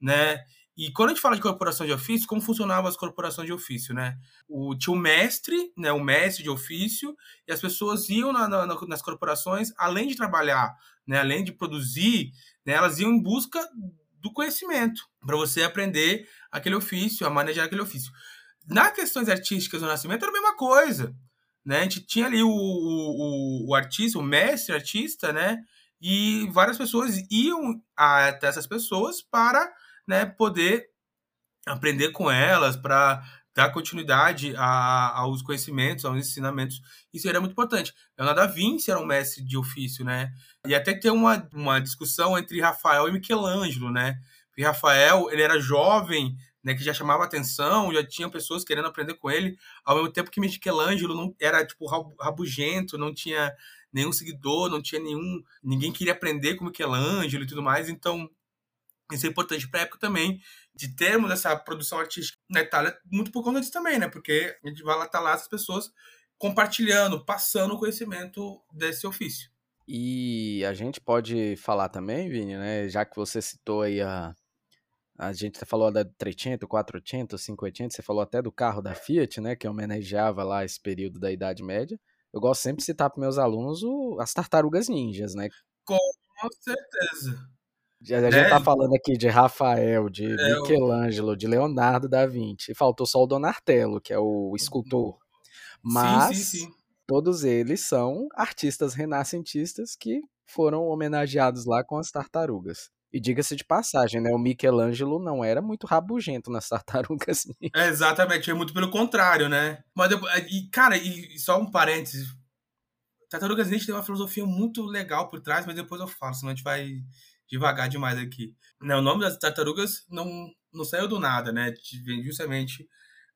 né? E quando a gente fala de corporação de ofício, como funcionavam as corporações de ofício, né? O, tinha o mestre, né? O mestre de ofício, e as pessoas iam na, na, nas corporações, além de trabalhar, né? Além de produzir né, elas iam em busca do conhecimento, para você aprender aquele ofício, a manejar aquele ofício. Na questões artísticas do Nascimento era a mesma coisa. Né? A gente tinha ali o, o, o artista, o mestre artista, né? E várias pessoas iam até essas pessoas para né, poder aprender com elas, para dar continuidade a, aos conhecimentos, aos ensinamentos. Isso era muito importante. Leonardo da Vinci era um mestre de ofício, né? E até ter uma, uma discussão entre Rafael e Michelangelo, né? Porque Rafael, ele era jovem, né, que já chamava atenção, já tinham pessoas querendo aprender com ele, ao mesmo tempo que Michelangelo não era tipo rabugento, não tinha nenhum seguidor, não tinha nenhum, ninguém queria aprender com Michelangelo e tudo mais, então isso é importante para a época também, de termos essa produção artística na Itália, muito por conta disso também, né? Porque a gente vai lá, tá lá as pessoas compartilhando, passando o conhecimento desse ofício. E a gente pode falar também, Vini, né? Já que você citou aí a, a gente falou da 300, 400, 580, você falou até do carro da Fiat, né, que homenageava lá esse período da Idade Média. Eu gosto sempre de citar para meus alunos o, as tartarugas ninjas, né? Com certeza. A gente é. tá falando aqui de Rafael, de é, Michelangelo, de Leonardo da Vinci. Faltou só o Donatello, que é o escultor. Mas sim, sim, sim. todos eles são artistas renascentistas que foram homenageados lá com as tartarugas. E diga-se de passagem, né? O Michelangelo não era muito rabugento nas tartarugas. É, exatamente, é muito pelo contrário, né? Mas, e, cara, e só um parênteses. Tartarugas Ninja tem uma filosofia muito legal por trás, mas depois eu falo, senão a gente vai devagar demais aqui. Né, o nome das tartarugas não, não saiu do nada, né? Vem justamente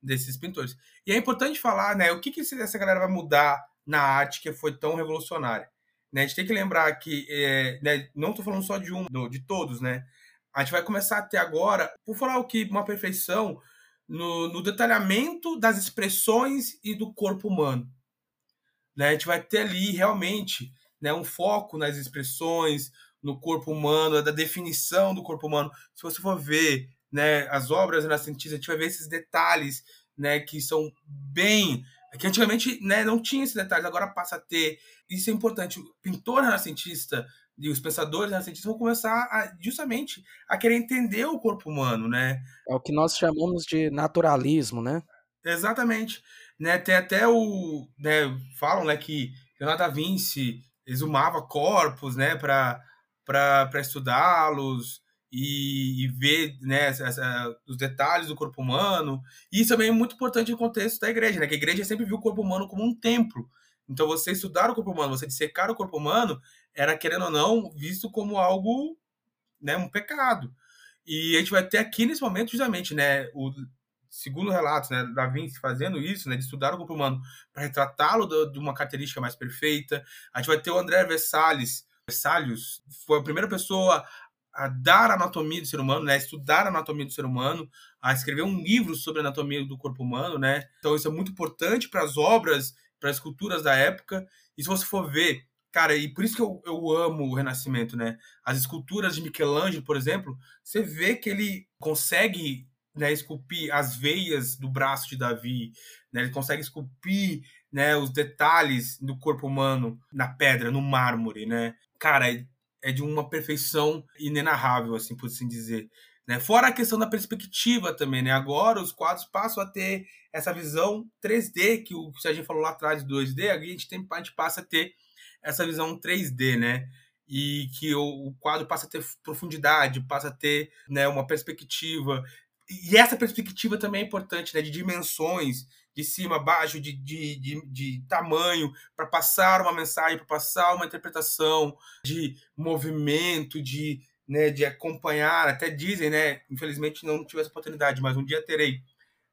desses pintores. E é importante falar, né? O que, que essa galera vai mudar na arte que foi tão revolucionária? Né? A gente tem que lembrar que, é, né, não estou falando só de um, de todos, né? A gente vai começar a ter agora, por falar o que, uma perfeição no, no detalhamento das expressões e do corpo humano. Né? A gente vai ter ali realmente né, um foco nas expressões, no corpo humano, da definição do corpo humano. Se você for ver né, as obras renascentistas, a gente vai ver esses detalhes né, que são bem que antigamente né, não tinha esses detalhes, agora passa a ter. Isso é importante. O pintor renascentista e os pensadores renascentistas vão começar a, justamente a querer entender o corpo humano, né? É o que nós chamamos de naturalismo, né? Exatamente. Né, tem até o. Né, falam né, que Leonardo da Vinci exumava corpos né, para estudá-los e, e ver né, essa, os detalhes do corpo humano. E isso também é muito importante no contexto da igreja, né? Que a igreja sempre viu o corpo humano como um templo. Então, você estudar o corpo humano, você dissecar o corpo humano, era, querendo ou não, visto como algo, né, um pecado. E a gente vai ter aqui, nesse momento, justamente, né, o segundo relato, né, da Vinci fazendo isso, né, de estudar o corpo humano para retratá-lo de uma característica mais perfeita. A gente vai ter o André Versalhes, Versalhes foi a primeira pessoa a dar a anatomia do ser humano, né? Estudar a anatomia do ser humano, a escrever um livro sobre a anatomia do corpo humano, né? Então isso é muito importante para as obras, para as esculturas da época. E se você for ver, cara, e por isso que eu, eu amo o Renascimento, né? As esculturas de Michelangelo, por exemplo, você vê que ele consegue né, esculpir as veias do braço de Davi, né? Ele consegue esculpir né, os detalhes do corpo humano na pedra, no mármore, né? Cara, é de uma perfeição inenarrável, assim, por assim dizer. Né? Fora a questão da perspectiva também, né? Agora os quadros passam a ter essa visão 3D, que o Serginho falou lá atrás, 2D, a gente, tem, a gente passa a ter essa visão 3D, né? E que o, o quadro passa a ter profundidade, passa a ter né, uma perspectiva. E essa perspectiva também é importante, né? De dimensões, de cima, baixo, de, de, de, de tamanho, para passar uma mensagem, para passar uma interpretação, de movimento, de, né, de acompanhar. Até dizem, né? Infelizmente não tive essa oportunidade, mas um dia terei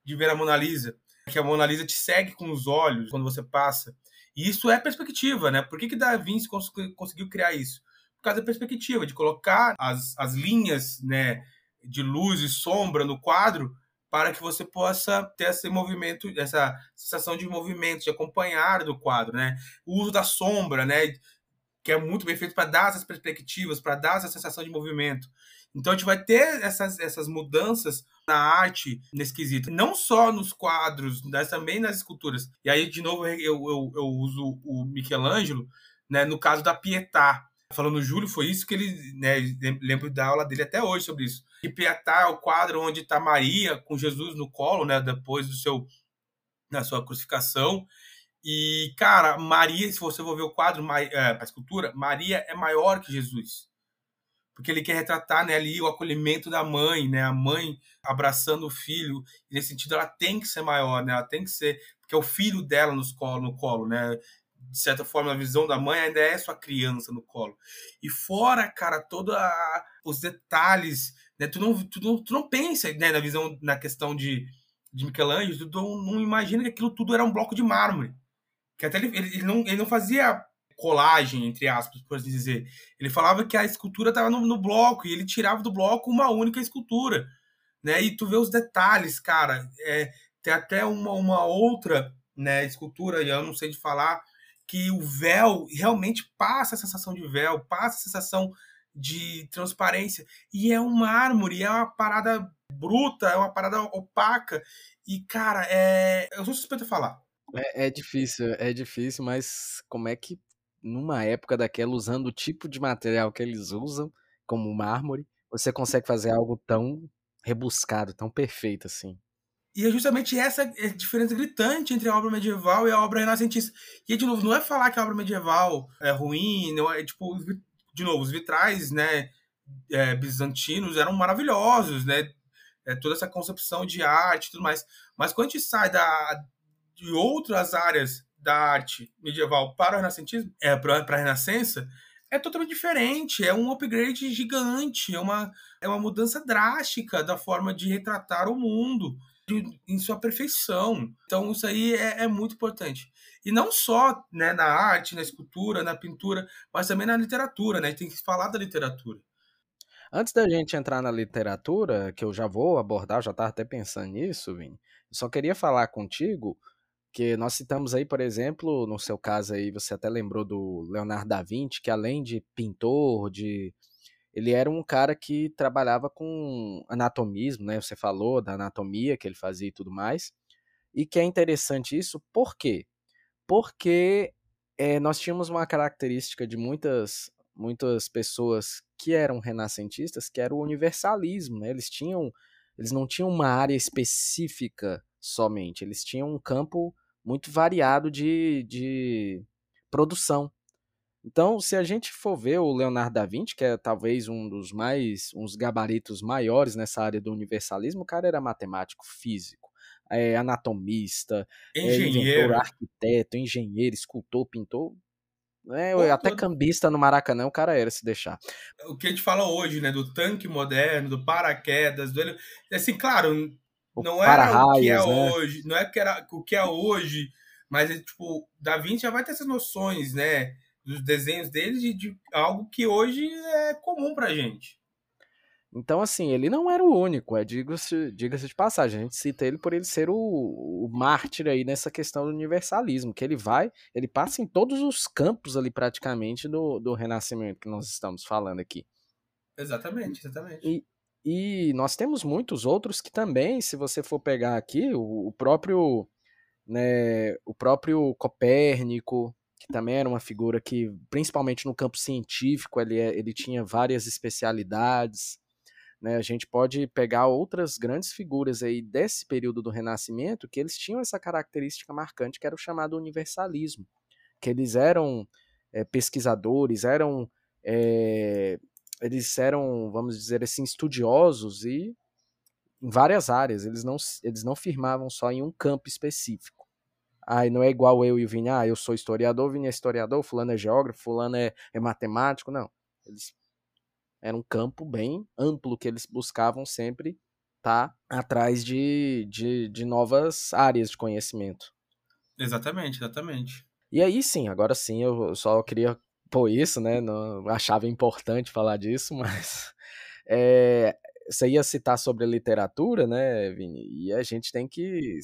de ver a Mona Lisa, que a Mona Lisa te segue com os olhos quando você passa. E isso é perspectiva, né? Por que, que Da Vinci conseguiu criar isso? Por causa da perspectiva, de colocar as, as linhas né, de luz e sombra no quadro para que você possa ter esse movimento, essa sensação de movimento, de acompanhar do quadro, né? O uso da sombra, né? Que é muito bem feito para dar essas perspectivas, para dar essa sensação de movimento. Então a gente vai ter essas, essas mudanças na arte nesse quesito. Não só nos quadros, mas também nas esculturas. E aí, de novo, eu, eu, eu uso o Michelangelo, né, no caso da Pietà. Falando Júlio, foi isso que ele, né, lembro da aula dele até hoje sobre isso. E Pietá é o quadro onde está Maria com Jesus no colo, né, depois do seu na sua crucificação. E, cara, Maria, se você for ver o quadro, é, a escultura, Maria é maior que Jesus. Porque ele quer retratar né, ali o acolhimento da mãe, né? A mãe abraçando o filho. E nesse sentido, ela tem que ser maior, né? Ela tem que ser... Porque é o filho dela nos colo, no colo, né? De certa forma, a visão da mãe ainda é sua criança no colo. E fora, cara, todos os detalhes, né? Tu não, tu não, tu não pensa né, na visão, na questão de, de Michelangelo, tu não, imagina que aquilo tudo era um bloco de mármore. Que até ele, ele, não, ele não fazia colagem, entre aspas, por assim dizer. Ele falava que a escultura estava no, no, bloco e ele tirava do bloco uma única escultura. Né? E tu vê os detalhes, cara. É, tem até uma, uma outra né, escultura, eu não sei de falar, que o véu realmente passa a sensação de véu, passa a sensação de transparência. E é um mármore, é uma parada bruta, é uma parada opaca. E, cara, é... eu sou suspeito a falar. É, é difícil, é difícil, mas como é que numa época daquela, usando o tipo de material que eles usam, como mármore, você consegue fazer algo tão rebuscado, tão perfeito assim? E é justamente essa diferença gritante entre a obra medieval e a obra renascentista. E, de novo, não é falar que a obra medieval é ruim, não é, tipo, de novo, os vitrais, né, é, bizantinos eram maravilhosos, né, é, toda essa concepção de arte e tudo mais. Mas quando a gente sai da, de outras áreas da arte medieval para o renascentismo, é, para a renascença, é totalmente diferente, é um upgrade gigante, é uma, é uma mudança drástica da forma de retratar o mundo em sua perfeição. Então, isso aí é, é, muito importante. E não só né, na arte, na escultura, na pintura, mas também na literatura, né? Tem que falar da literatura. Antes da gente entrar na literatura, que eu já vou abordar, já estava até pensando nisso, eu só queria falar contigo que nós citamos aí, por exemplo, no seu caso aí, você até lembrou do Leonardo da Vinci, que além de pintor, de ele era um cara que trabalhava com anatomismo, né? Você falou da anatomia que ele fazia e tudo mais. E que é interessante isso, por quê? Porque é, nós tínhamos uma característica de muitas, muitas pessoas que eram renascentistas, que era o universalismo, né? Eles tinham, eles não tinham uma área específica somente, eles tinham um campo muito variado de, de produção. Então, se a gente for ver o Leonardo da Vinci, que é talvez um dos mais, uns gabaritos maiores nessa área do universalismo, o cara era matemático, físico, é, anatomista, engenheiro, é, inventor, arquiteto, engenheiro, escultor, pintor, é, até cambista no Maracanã o cara era se deixar. O que a gente fala hoje, né, do tanque moderno, do paraquedas, do assim, claro, o não era o que é né? hoje, não é que era o que é hoje, mas é, tipo, Da Vinci já vai ter essas noções, né? Dos desenhos dele de, de algo que hoje é comum pra gente. Então, assim, ele não era o único, é, diga-se diga de passagem. A gente cita ele por ele ser o, o mártir aí nessa questão do universalismo, que ele vai, ele passa em todos os campos ali praticamente do, do renascimento que nós estamos falando aqui. Exatamente, exatamente. E, e nós temos muitos outros que também, se você for pegar aqui, o, o próprio, né, o próprio Copérnico, que também era uma figura que, principalmente no campo científico, ele, é, ele tinha várias especialidades. Né? A gente pode pegar outras grandes figuras aí desse período do Renascimento que eles tinham essa característica marcante que era o chamado universalismo, que eles eram é, pesquisadores, eram é, eles eram, vamos dizer assim, estudiosos e em várias áreas, eles não, eles não firmavam só em um campo específico. Aí não é igual eu e o Vini, ah, eu sou historiador, o Vini é historiador, fulano é geógrafo, fulano é, é matemático, não. Eles era um campo bem amplo que eles buscavam sempre estar tá atrás de, de, de novas áreas de conhecimento. Exatamente, exatamente. E aí sim, agora sim, eu só queria pôr isso, né? Não achava importante falar disso, mas é, você ia citar sobre a literatura, né, Vini? E a gente tem que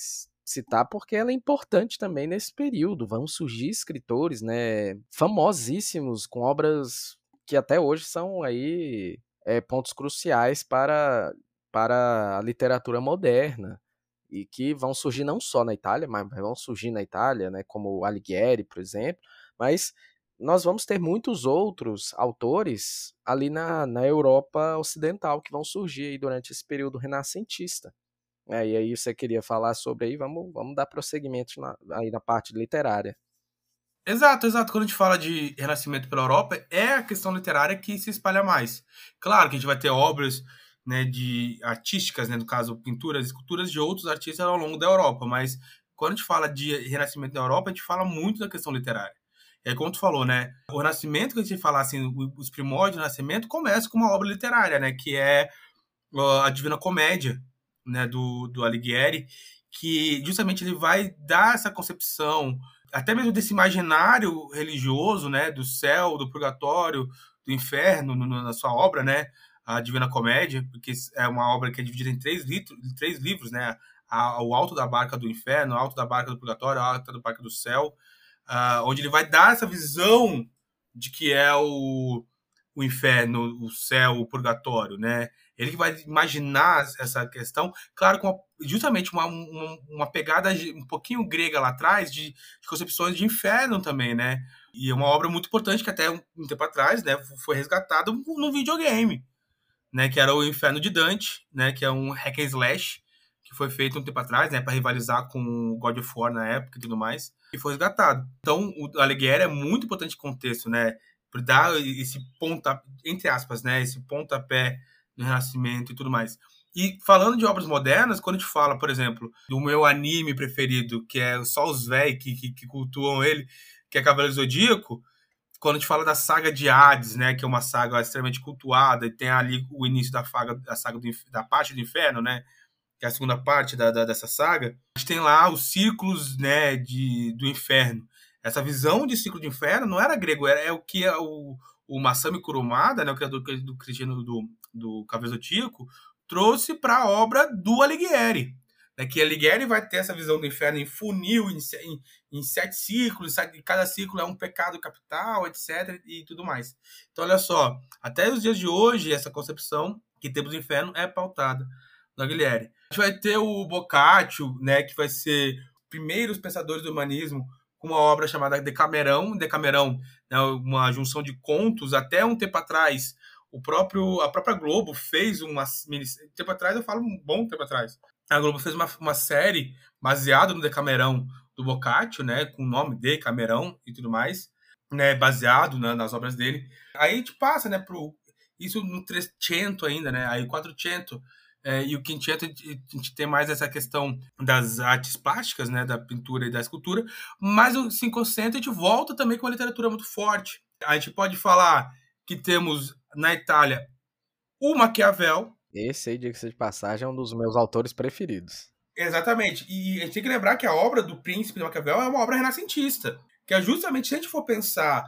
citar porque ela é importante também nesse período. Vão surgir escritores, né, famosíssimos com obras que até hoje são aí é, pontos cruciais para, para a literatura moderna e que vão surgir não só na Itália, mas vão surgir na Itália, né, como Alighieri, por exemplo, mas nós vamos ter muitos outros autores ali na, na Europa Ocidental que vão surgir aí durante esse período renascentista. É, e aí você queria falar sobre aí, vamos, vamos dar prosseguimento na, aí na parte literária. Exato, exato. Quando a gente fala de renascimento pela Europa, é a questão literária que se espalha mais. Claro que a gente vai ter obras né, de artísticas, né, no caso pinturas, esculturas de outros artistas ao longo da Europa, mas quando a gente fala de renascimento da Europa, a gente fala muito da questão literária. É como tu falou, né? O renascimento, que a gente fala assim, os primórdios do renascimento, começa com uma obra literária, né? Que é a Divina Comédia, né? Do, do Alighieri, que justamente ele vai dar essa concepção, até mesmo desse imaginário religioso, né? Do céu, do purgatório, do inferno, no, na sua obra, né? A Divina Comédia, porque é uma obra que é dividida em três, litros, três livros, né? o alto da barca do inferno, o alto da barca do purgatório, o alto da barca do céu, uh, onde ele vai dar essa visão de que é o, o inferno, o céu, o purgatório, né? Ele que vai imaginar essa questão, claro, com justamente uma, uma, uma, pegada um pouquinho grega lá atrás, de, de, concepções de inferno também, né? E é uma obra muito importante que até um, tempo atrás, né, foi resgatada num videogame, né? Que era o Inferno de Dante, né? Que é um hack and slash, que foi feito um tempo atrás, né, para rivalizar com o God of War na época e tudo mais, e foi resgatado. Então, o Alighieri é muito importante contexto, né, para dar esse ponta, entre aspas, né, esse pontapé no Renascimento e tudo mais. E falando de obras modernas, quando a gente fala, por exemplo, do meu anime preferido, que é só os velhos que, que, que, cultuam ele, que é Cavaleiro Zodíaco, quando a gente fala da saga de Hades, né, que é uma saga extremamente cultuada, e tem ali o início da saga, da saga do, da parte do inferno, né, que é a segunda parte da, da, dessa saga, a gente tem lá os círculos né, de, do inferno. Essa visão de ciclo de inferno não era grego, era, é o que é o, o Masami Kurumada, né, o criador do cristiano do, do Cavaleiro trouxe para a obra do Alighieri. Né, que Alighieri vai ter essa visão do inferno em funil, em, em, em sete círculos, cada círculo é um pecado capital, etc. e tudo mais. Então, olha só, até os dias de hoje, essa concepção que temos do inferno é pautada no Alighieri. A gente vai ter o Boccaccio, né, que vai ser primeiros pensadores do humanismo com uma obra chamada Decamerão. Decamerão é né, uma junção de contos. Até um tempo atrás, o próprio a própria Globo fez uma mini, tempo atrás eu falo um bom tempo atrás. A Globo fez uma, uma série baseada no Decamerão do Boccaccio, né, com o nome Decamerão e tudo mais, né, baseado nas obras dele. Aí a gente passa, né, pro isso no 300 ainda, né? Aí 400 é, e o quinteto, a gente tem mais essa questão das artes plásticas, né, da pintura e da escultura, mas o 500 a gente volta também com uma literatura muito forte. A gente pode falar que temos na Itália o Maquiavel. Esse aí, diga-se de passagem, é um dos meus autores preferidos. Exatamente. E a gente tem que lembrar que a obra do Príncipe de Maquiavel é uma obra renascentista, que é justamente, se a gente for pensar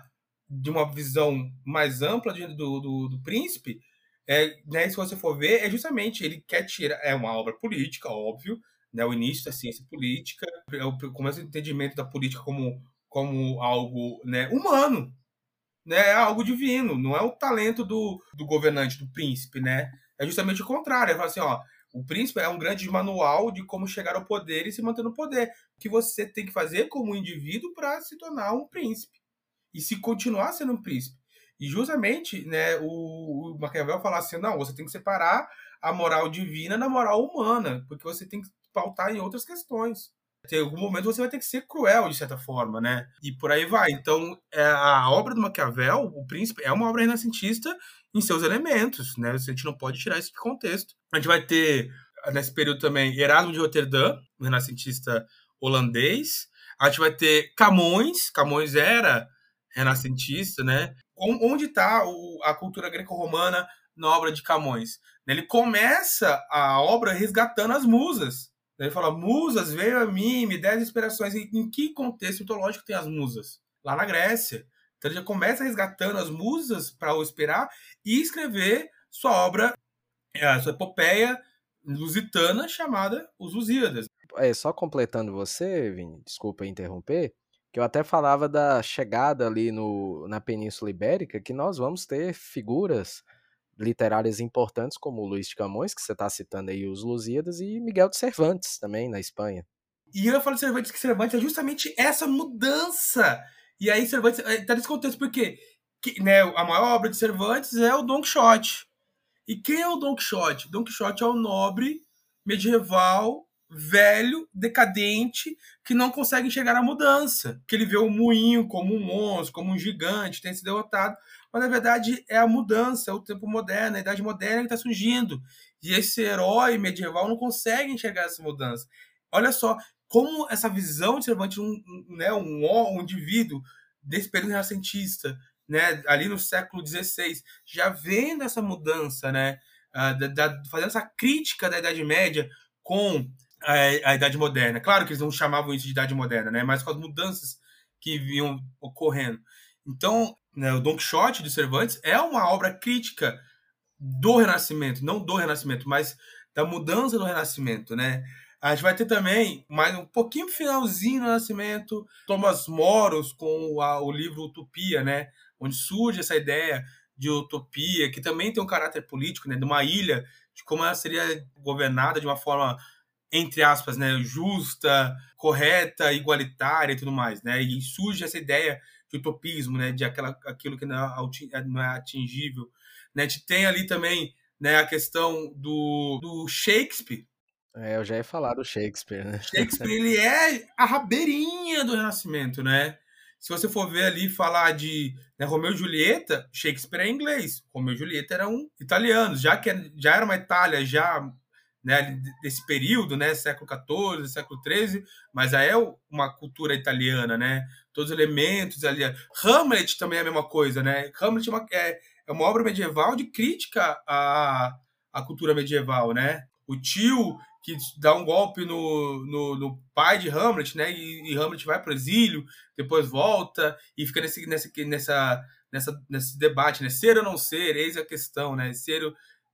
de uma visão mais ampla do, do, do Príncipe, é, né, se você for ver, é justamente ele quer tirar. É uma obra política, óbvio, né, o início da ciência política, é o começo do entendimento da política como, como algo né, humano, né, é algo divino, não é o talento do, do governante, do príncipe, né? É justamente o contrário. Ele fala assim, ó, o príncipe é um grande manual de como chegar ao poder e se manter no poder. O que você tem que fazer como indivíduo para se tornar um príncipe. E se continuar sendo um príncipe. E justamente, né, o, o Maquiavel fala assim, não, você tem que separar a moral divina da moral humana, porque você tem que pautar em outras questões. Em algum momento você vai ter que ser cruel, de certa forma, né? E por aí vai. Então, é, a obra do Maquiavel, o Príncipe, é uma obra renascentista em seus elementos, né? A gente não pode tirar isso de contexto. A gente vai ter, nesse período também, Erasmo de Roterdã, um renascentista holandês. A gente vai ter Camões. Camões era renascentista, né? onde está a cultura greco-romana na obra de Camões? Ele começa a obra resgatando as musas. Ele fala, musas, veio a mim, me dê as inspirações. Em que contexto mitológico tem as musas? Lá na Grécia. Então ele já começa resgatando as musas para o esperar e escrever sua obra, a sua epopeia lusitana chamada Os Lusíadas. É, só completando você, Vini, desculpa interromper, que eu até falava da chegada ali no, na Península Ibérica, que nós vamos ter figuras literárias importantes como Luís de Camões, que você está citando aí os Lusíadas, e Miguel de Cervantes também, na Espanha. E eu falo de Cervantes que Cervantes é justamente essa mudança E aí Cervantes está nesse contexto, porque que, né, a maior obra de Cervantes é o Don Quixote. E quem é o Don Quixote? Don Quixote é o nobre medieval, velho, decadente, que não consegue enxergar a mudança. Que ele vê o moinho como um monstro, como um gigante, tem se derrotado. Mas na verdade é a mudança, é o tempo moderno, a idade moderna que está surgindo. E esse herói medieval não consegue enxergar essa mudança. Olha só como essa visão de Cervantes, um, né, um, um indivíduo desse período renascentista, né, ali no século XVI, já vendo essa mudança, né, da, da, fazendo essa crítica da Idade Média com a, a, Idade Moderna. Claro que eles não chamavam isso de Idade Moderna, né, mas com as mudanças que vinham ocorrendo. Então, né, o Don Quixote de Cervantes é uma obra crítica do Renascimento, não do Renascimento, mas da mudança do Renascimento, né? A gente vai ter também, mais um pouquinho finalzinho do Renascimento, Thomas Moros com a, o livro Utopia, né? Onde surge essa ideia de utopia, que também tem um caráter político, né? De uma ilha, de como ela seria governada de uma forma, entre aspas, né? Justa, correta, igualitária e tudo mais, né? E surge essa ideia de utopismo, né? De aquela, aquilo que não é, não é atingível. Né? A gente tem ali também né, a questão do, do Shakespeare, é, eu já ia falar do Shakespeare, né? Shakespeare, ele é a rabeirinha do Renascimento, né? Se você for ver ali falar de né, Romeu e Julieta, Shakespeare é inglês, Romeu e Julieta eram italianos, já que é, já era uma Itália já né, desse período, né, século XIV, século XIII, mas aí é uma cultura italiana, né? Todos os elementos ali. Hamlet também é a mesma coisa, né? Hamlet é uma, é, é uma obra medieval de crítica à, à cultura medieval, né? O tio que dá um golpe no, no, no pai de Hamlet, né? E, e, Hamlet vai para o exílio, depois volta e fica nesse, nessa, nessa, nessa, nesse debate, né? Ser ou não ser, eis a questão, né? Ser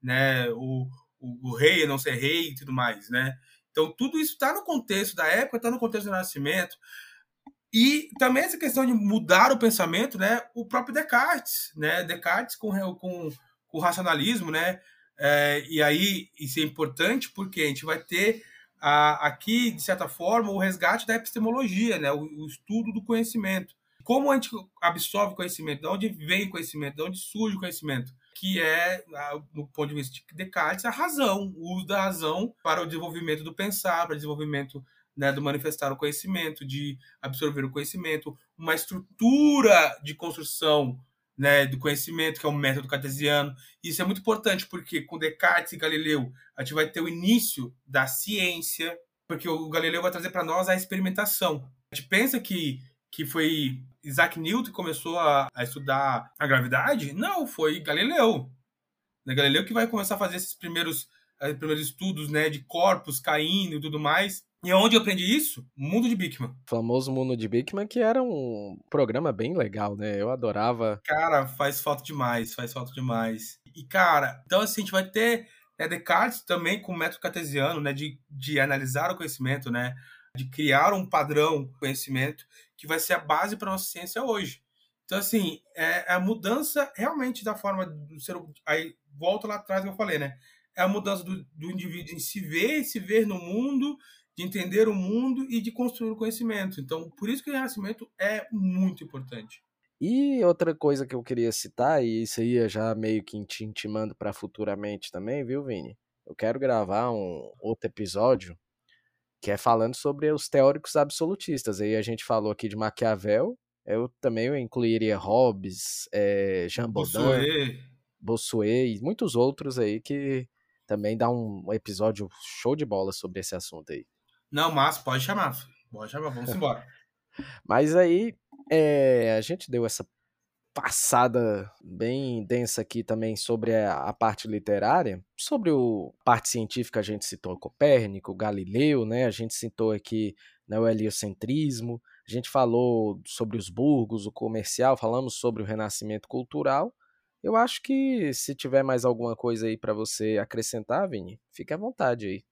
né, o, o, o rei ou não ser rei e tudo mais, né? Então, tudo isso está no contexto da época, está no contexto do Nascimento. E também essa questão de mudar o pensamento, né? O próprio Descartes, né? Descartes com, com, com o racionalismo, né? É, e aí, isso é importante porque a gente vai ter a, aqui, de certa forma, o resgate da epistemologia, né? o, o estudo do conhecimento. Como a gente absorve conhecimento, de onde vem o conhecimento, de onde surge o conhecimento, que é, no ponto de vista de Descartes, a razão, o uso da razão para o desenvolvimento do pensar, para o desenvolvimento né, do manifestar o conhecimento, de absorver o conhecimento, uma estrutura de construção né, do conhecimento, que é o método cartesiano. Isso é muito importante, porque com Descartes e Galileu, a gente vai ter o início da ciência, porque o Galileu vai trazer para nós a experimentação. A gente pensa que, que foi Isaac Newton que começou a, a estudar a gravidade? Não, foi Galileu. Né, Galileu que vai começar a fazer esses primeiros, uh, primeiros estudos né, de corpos caindo e tudo mais. E onde eu aprendi isso? Mundo de Bikman. O famoso Mundo de Bikman, que era um programa bem legal, né? Eu adorava. Cara, faz falta demais, faz falta demais. E, cara, então assim, a gente vai ter né, Descartes também com o método cartesiano, né? De, de analisar o conhecimento, né? De criar um padrão conhecimento que vai ser a base para nossa ciência hoje. Então, assim, é, é a mudança realmente da forma do ser. Aí volta lá atrás que eu falei, né? É a mudança do, do indivíduo em se ver, se ver no mundo de entender o mundo e de construir o conhecimento. Então, por isso que o renascimento é muito importante. E outra coisa que eu queria citar, e isso aí é já meio que te intimando para futuramente também, viu, Vini? Eu quero gravar um outro episódio que é falando sobre os teóricos absolutistas. Aí a gente falou aqui de Maquiavel, eu também eu incluiria Hobbes, é, Jean Baudin, Bossuet e muitos outros aí que também dá um episódio show de bola sobre esse assunto aí. Não, mas pode chamar. Pode chamar, vamos embora. mas aí, é, a gente deu essa passada bem densa aqui também sobre a, a, parte literária. Sobre o parte científica, a gente citou Copérnico, Galileu, né? A gente citou aqui né, o heliocentrismo. A gente falou sobre os burgos, o comercial, falamos sobre o renascimento cultural. Eu acho que se tiver mais alguma coisa aí para você acrescentar, Vini, fique à vontade aí.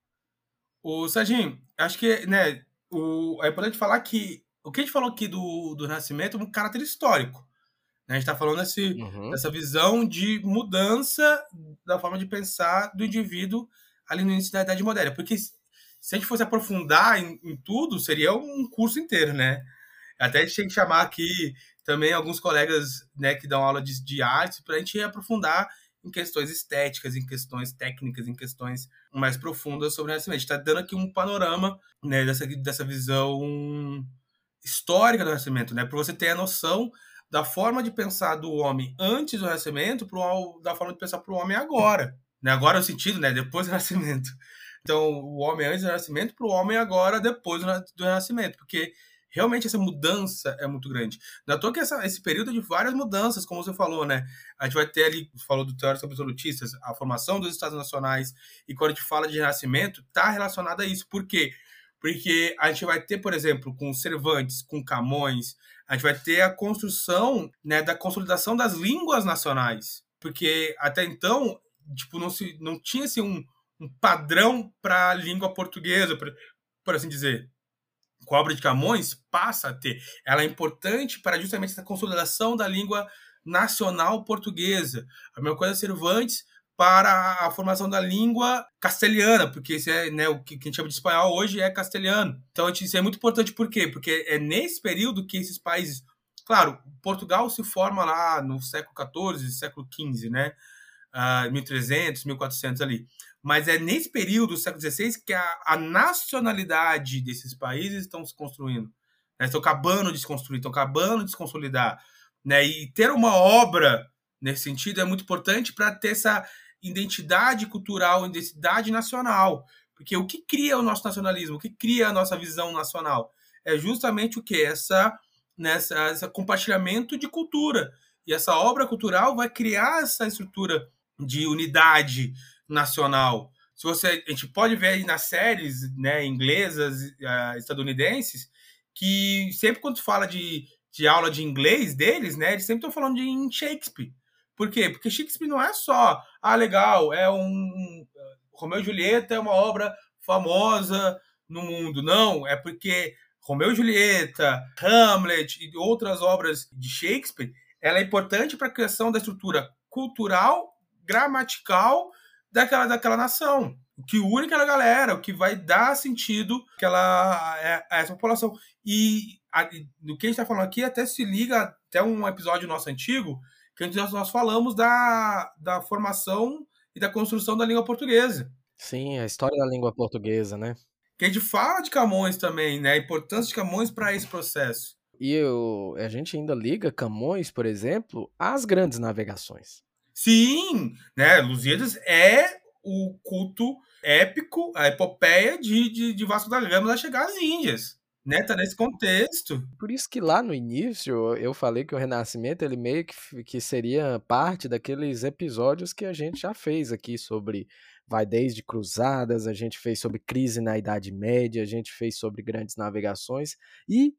O Serginho, acho que né, o, é importante falar que o que a gente falou aqui do, do Renascimento é um caráter histórico. Né? A gente está falando desse, uhum. dessa visão de mudança da forma de pensar do indivíduo ali no início da Idade Moderna. Porque se a gente fosse aprofundar em, em tudo, seria um curso inteiro, né? Até a gente tem que chamar aqui também alguns colegas né, que dão aula de, de arte para a gente aprofundar em questões estéticas, em questões técnicas, em questões mais profundas sobre o Renascimento. está dando aqui um panorama né, dessa, dessa visão histórica do Renascimento, né, para você ter a noção da forma de pensar do homem antes do Renascimento pro, da forma de pensar para o homem agora. Né? Agora é o sentido, né? depois do Renascimento. Então, o homem antes do Renascimento para o homem agora, depois do Renascimento. Porque realmente essa mudança é muito grande. Não é toa que essa, esse período de várias mudanças, como você falou, né? A gente vai ter ali, falou do teóricos absolutistas, a formação dos Estados Nacionais, e quando a gente fala de renascimento, está relacionado a isso. Por quê? Porque a gente vai ter, por exemplo, com Cervantes, com Camões, a gente vai ter a construção né, da consolidação das línguas nacionais. Porque até então, tipo, não, se, não tinha assim, um, um padrão para a língua portuguesa, por, por assim dizer com a obra de Camões, passa a ter. Ela é importante para justamente essa consolidação da língua nacional portuguesa. A mesma coisa Cervantes para a formação da língua castelhana, porque isso é né, o que a gente chama de espanhol hoje é castelhano. Então isso é muito importante por quê? Porque é nesse período que esses países, claro, Portugal se forma lá no século XIV, século XV, né? Uh, 1300, 1400 ali. Mas é nesse período, do século XVI, que a, a nacionalidade desses países estão se construindo. Né? Estão acabando de se construir, estão acabando de se consolidar. Né? E ter uma obra nesse sentido é muito importante para ter essa identidade cultural, identidade nacional. Porque o que cria o nosso nacionalismo, o que cria a nossa visão nacional? É justamente o que? Essa, nessa, né, esse compartilhamento de cultura. E essa obra cultural vai criar essa estrutura de unidade, nacional. Se você, a gente pode ver nas séries né, inglesas, uh, estadunidenses, que sempre quando fala de, de aula de inglês deles, né, eles sempre estão falando de Shakespeare. Por quê? Porque Shakespeare não é só, ah, legal, é um. Romeu e Julieta é uma obra famosa no mundo. Não, é porque Romeu e Julieta, Hamlet e outras obras de Shakespeare, ela é importante para a criação da estrutura cultural, gramatical daquela, daquela nação. O que une aquela galera, o que vai dar sentido àquela, é, a, essa população. E a, do que a gente está falando aqui até se liga até um episódio nosso antigo, que nós, nós falamos da, da formação e da construção da língua portuguesa. Sim, a história da língua portuguesa, né? Que a gente fala de Camões também, né? A importância de Camões para esse processo. E eu, a gente ainda liga Camões, por exemplo, às grandes navegações. Sim, né? Lusíadas é o culto épico, a epopeia de, de, de Vasco da Gama da chegar às Índias. Né, tá nesse contexto. Por isso que lá no início eu falei que o Renascimento ele meio que, que seria parte daqueles episódios que a gente já fez aqui sobre vai desde cruzadas, a gente fez sobre crise na Idade Média, a gente fez sobre grandes navegações e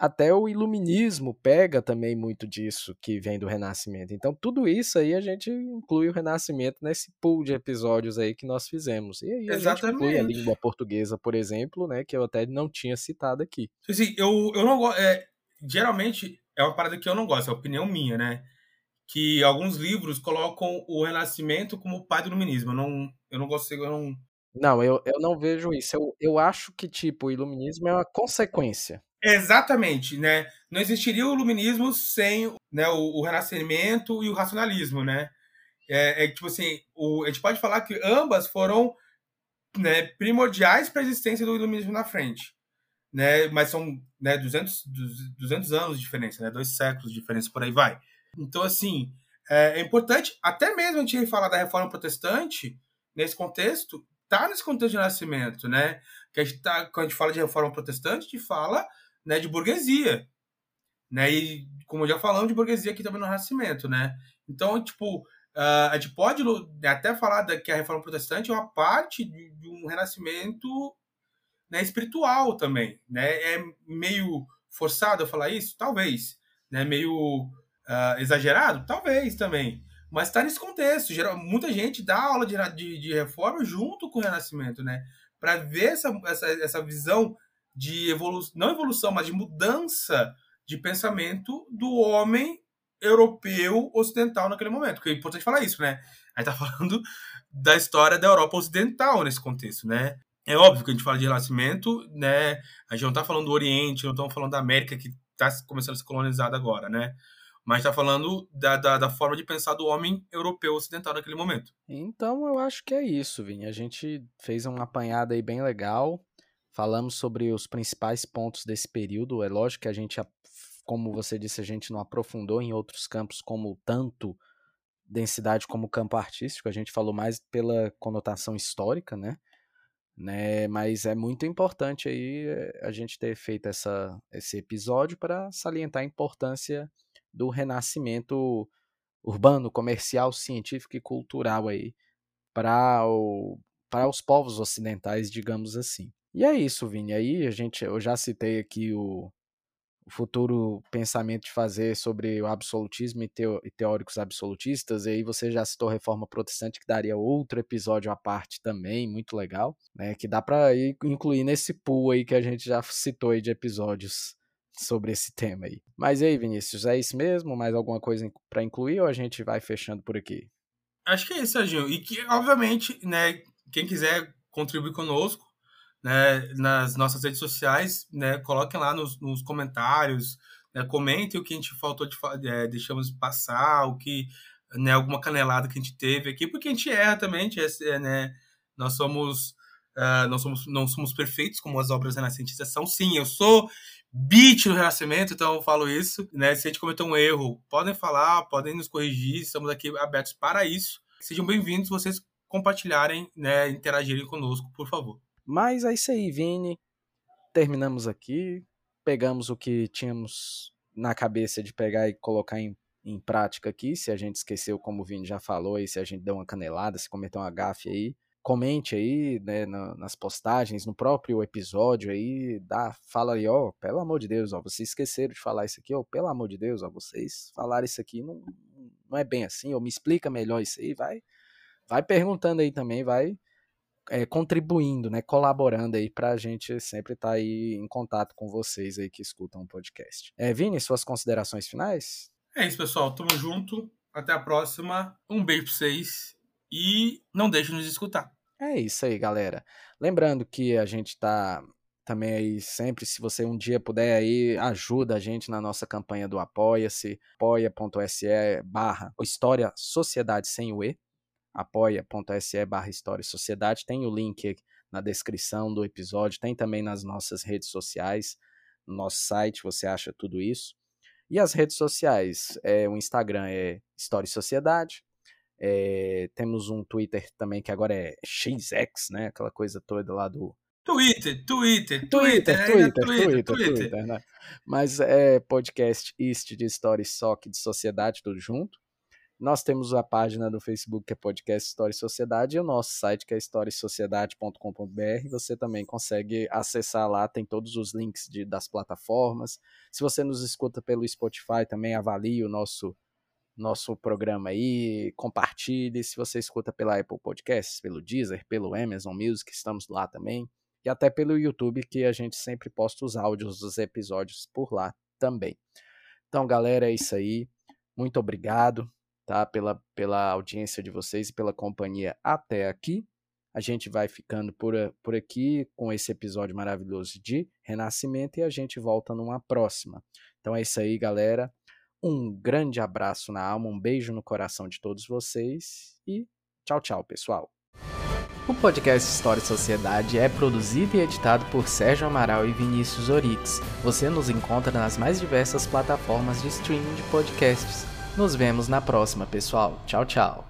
até o iluminismo pega também muito disso que vem do Renascimento. Então, tudo isso aí a gente inclui o Renascimento nesse pool de episódios aí que nós fizemos. E aí a Exatamente. gente inclui a língua portuguesa, por exemplo, né, que eu até não tinha citado aqui. Eu, eu não gosto. É, geralmente é uma parada que eu não gosto, é opinião minha, né? Que alguns livros colocam o Renascimento como o pai do iluminismo. Eu não, eu não gosto, eu não. Não, eu, eu não vejo isso. Eu, eu acho que, tipo, o iluminismo é uma consequência Exatamente, né? Não existiria o iluminismo sem né, o, o renascimento e o racionalismo, né? É, é, tipo assim, o, a gente pode falar que ambas foram né, primordiais para a existência do iluminismo na frente, né? Mas são né, 200, 200 anos de diferença, né? Dois séculos de diferença, por aí vai. Então, assim, é, é importante, até mesmo a gente falar da reforma protestante, nesse contexto, tá nesse contexto de nascimento, né? Que a gente tá, quando a gente fala de reforma protestante, a gente fala né, de burguesia. Né? E, como já falamos, de burguesia aqui também no Renascimento. Né? Então, tipo, uh, a gente pode até falar que a Reforma Protestante é uma parte de um renascimento né, espiritual também. Né? É meio forçado eu falar isso? Talvez. Né? Meio uh, exagerado? Talvez também. Mas está nesse contexto. Geral, muita gente dá aula de, de, de reforma junto com o Renascimento, né? Para ver essa, essa, essa visão de evolução, não evolução, mas de mudança de pensamento do homem europeu ocidental naquele momento. Porque é importante falar isso, né? A gente tá falando da história da Europa ocidental nesse contexto, né? É óbvio que a gente fala de renascimento, né? A gente não tá falando do Oriente, não estamos falando da América que está começando a ser colonizada agora, né? Mas está falando da, da, da, forma de pensar do homem europeu ocidental naquele momento. Então eu acho que é isso, Vini. A gente fez uma apanhada aí bem legal. Falamos sobre os principais pontos desse período. É lógico que a gente, como você disse, a gente não aprofundou em outros campos como tanto densidade como campo artístico. A gente falou mais pela conotação histórica, né? né? Mas é muito importante aí eh, a gente ter feito essa, esse episódio para salientar a importância do renascimento urbano, comercial, científico e cultural aí para para os povos ocidentais, digamos assim. E é isso, Vini. Aí a gente, eu já citei aqui o, o futuro pensamento de fazer sobre o absolutismo e, teo, e teóricos absolutistas, e aí você já citou Reforma Protestante, que daria outro episódio à parte também, muito legal, né, que dá para incluir nesse pool aí que a gente já citou aí de episódios sobre esse tema aí. Mas aí, Vinícius, é isso mesmo? Mais alguma coisa para incluir ou a gente vai fechando por aqui? Acho que é isso, Serginho. E que, obviamente, né, quem quiser contribuir conosco, né, nas nossas redes sociais, né, coloquem lá nos, nos comentários, né, comentem o que a gente faltou de é, deixamos passar, o que, né, alguma canelada que a gente teve aqui, porque a gente erra também, a gente é, né, nós somos uh, não somos não somos perfeitos como as obras renascentistas são. Sim, eu sou beat do Renascimento, então eu falo isso, né? Se a gente cometeu um erro, podem falar, podem nos corrigir, estamos aqui abertos para isso. Sejam bem-vindos, vocês compartilharem, né, interagirem conosco, por favor. Mas é isso aí, Vini. Terminamos aqui. Pegamos o que tínhamos na cabeça de pegar e colocar em, em prática aqui. Se a gente esqueceu, como o Vini já falou, aí, se a gente deu uma canelada, se cometeu uma gafe aí, comente aí, né, nas postagens, no próprio episódio aí, dá, fala aí, ó, pelo amor de Deus, ó, vocês esqueceram de falar isso aqui, ó, pelo amor de Deus, ó, vocês falaram isso aqui, não, não é bem assim, ou me explica melhor isso aí, vai, vai perguntando aí também, vai é, contribuindo, né, colaborando aí para a gente sempre estar tá aí em contato com vocês aí que escutam o podcast. É, Vini, suas considerações finais? É isso, pessoal. Tamo junto. Até a próxima. Um beijo para vocês e não deixe de nos escutar. É isso aí, galera. Lembrando que a gente tá também aí sempre, se você um dia puder aí, ajuda a gente na nossa campanha do Apoia-se, apoia.se barra História Sociedade sem o E, apoia.se barra História e Sociedade. Tem o link na descrição do episódio, tem também nas nossas redes sociais, no nosso site, você acha tudo isso. E as redes sociais, é, o Instagram é História e Sociedade, é, temos um Twitter também que agora é XX, né? Aquela coisa toda lá do. Twitter, Twitter, Twitter, Twitter, Twitter, Twitter, Twitter, Twitter né? Mas é podcast East de História e Soc de Sociedade, tudo junto. Nós temos a página do Facebook que é Podcast História e Sociedade e o nosso site que é historiesociedade.com.br. Você também consegue acessar lá, tem todos os links de, das plataformas. Se você nos escuta pelo Spotify, também avalie o nosso nosso programa aí, compartilhe. Se você escuta pela Apple Podcasts, pelo Deezer, pelo Amazon Music, estamos lá também. E até pelo YouTube, que a gente sempre posta os áudios dos episódios por lá também. Então, galera, é isso aí. Muito obrigado tá? Pela, pela audiência de vocês e pela companhia até aqui. A gente vai ficando por, por aqui com esse episódio maravilhoso de Renascimento e a gente volta numa próxima. Então é isso aí, galera. Um grande abraço na alma, um beijo no coração de todos vocês e tchau, tchau, pessoal. O podcast História e Sociedade é produzido e editado por Sérgio Amaral e Vinícius Orix. Você nos encontra nas mais diversas plataformas de streaming de podcasts nos vemos na próxima, pessoal. Tchau, tchau.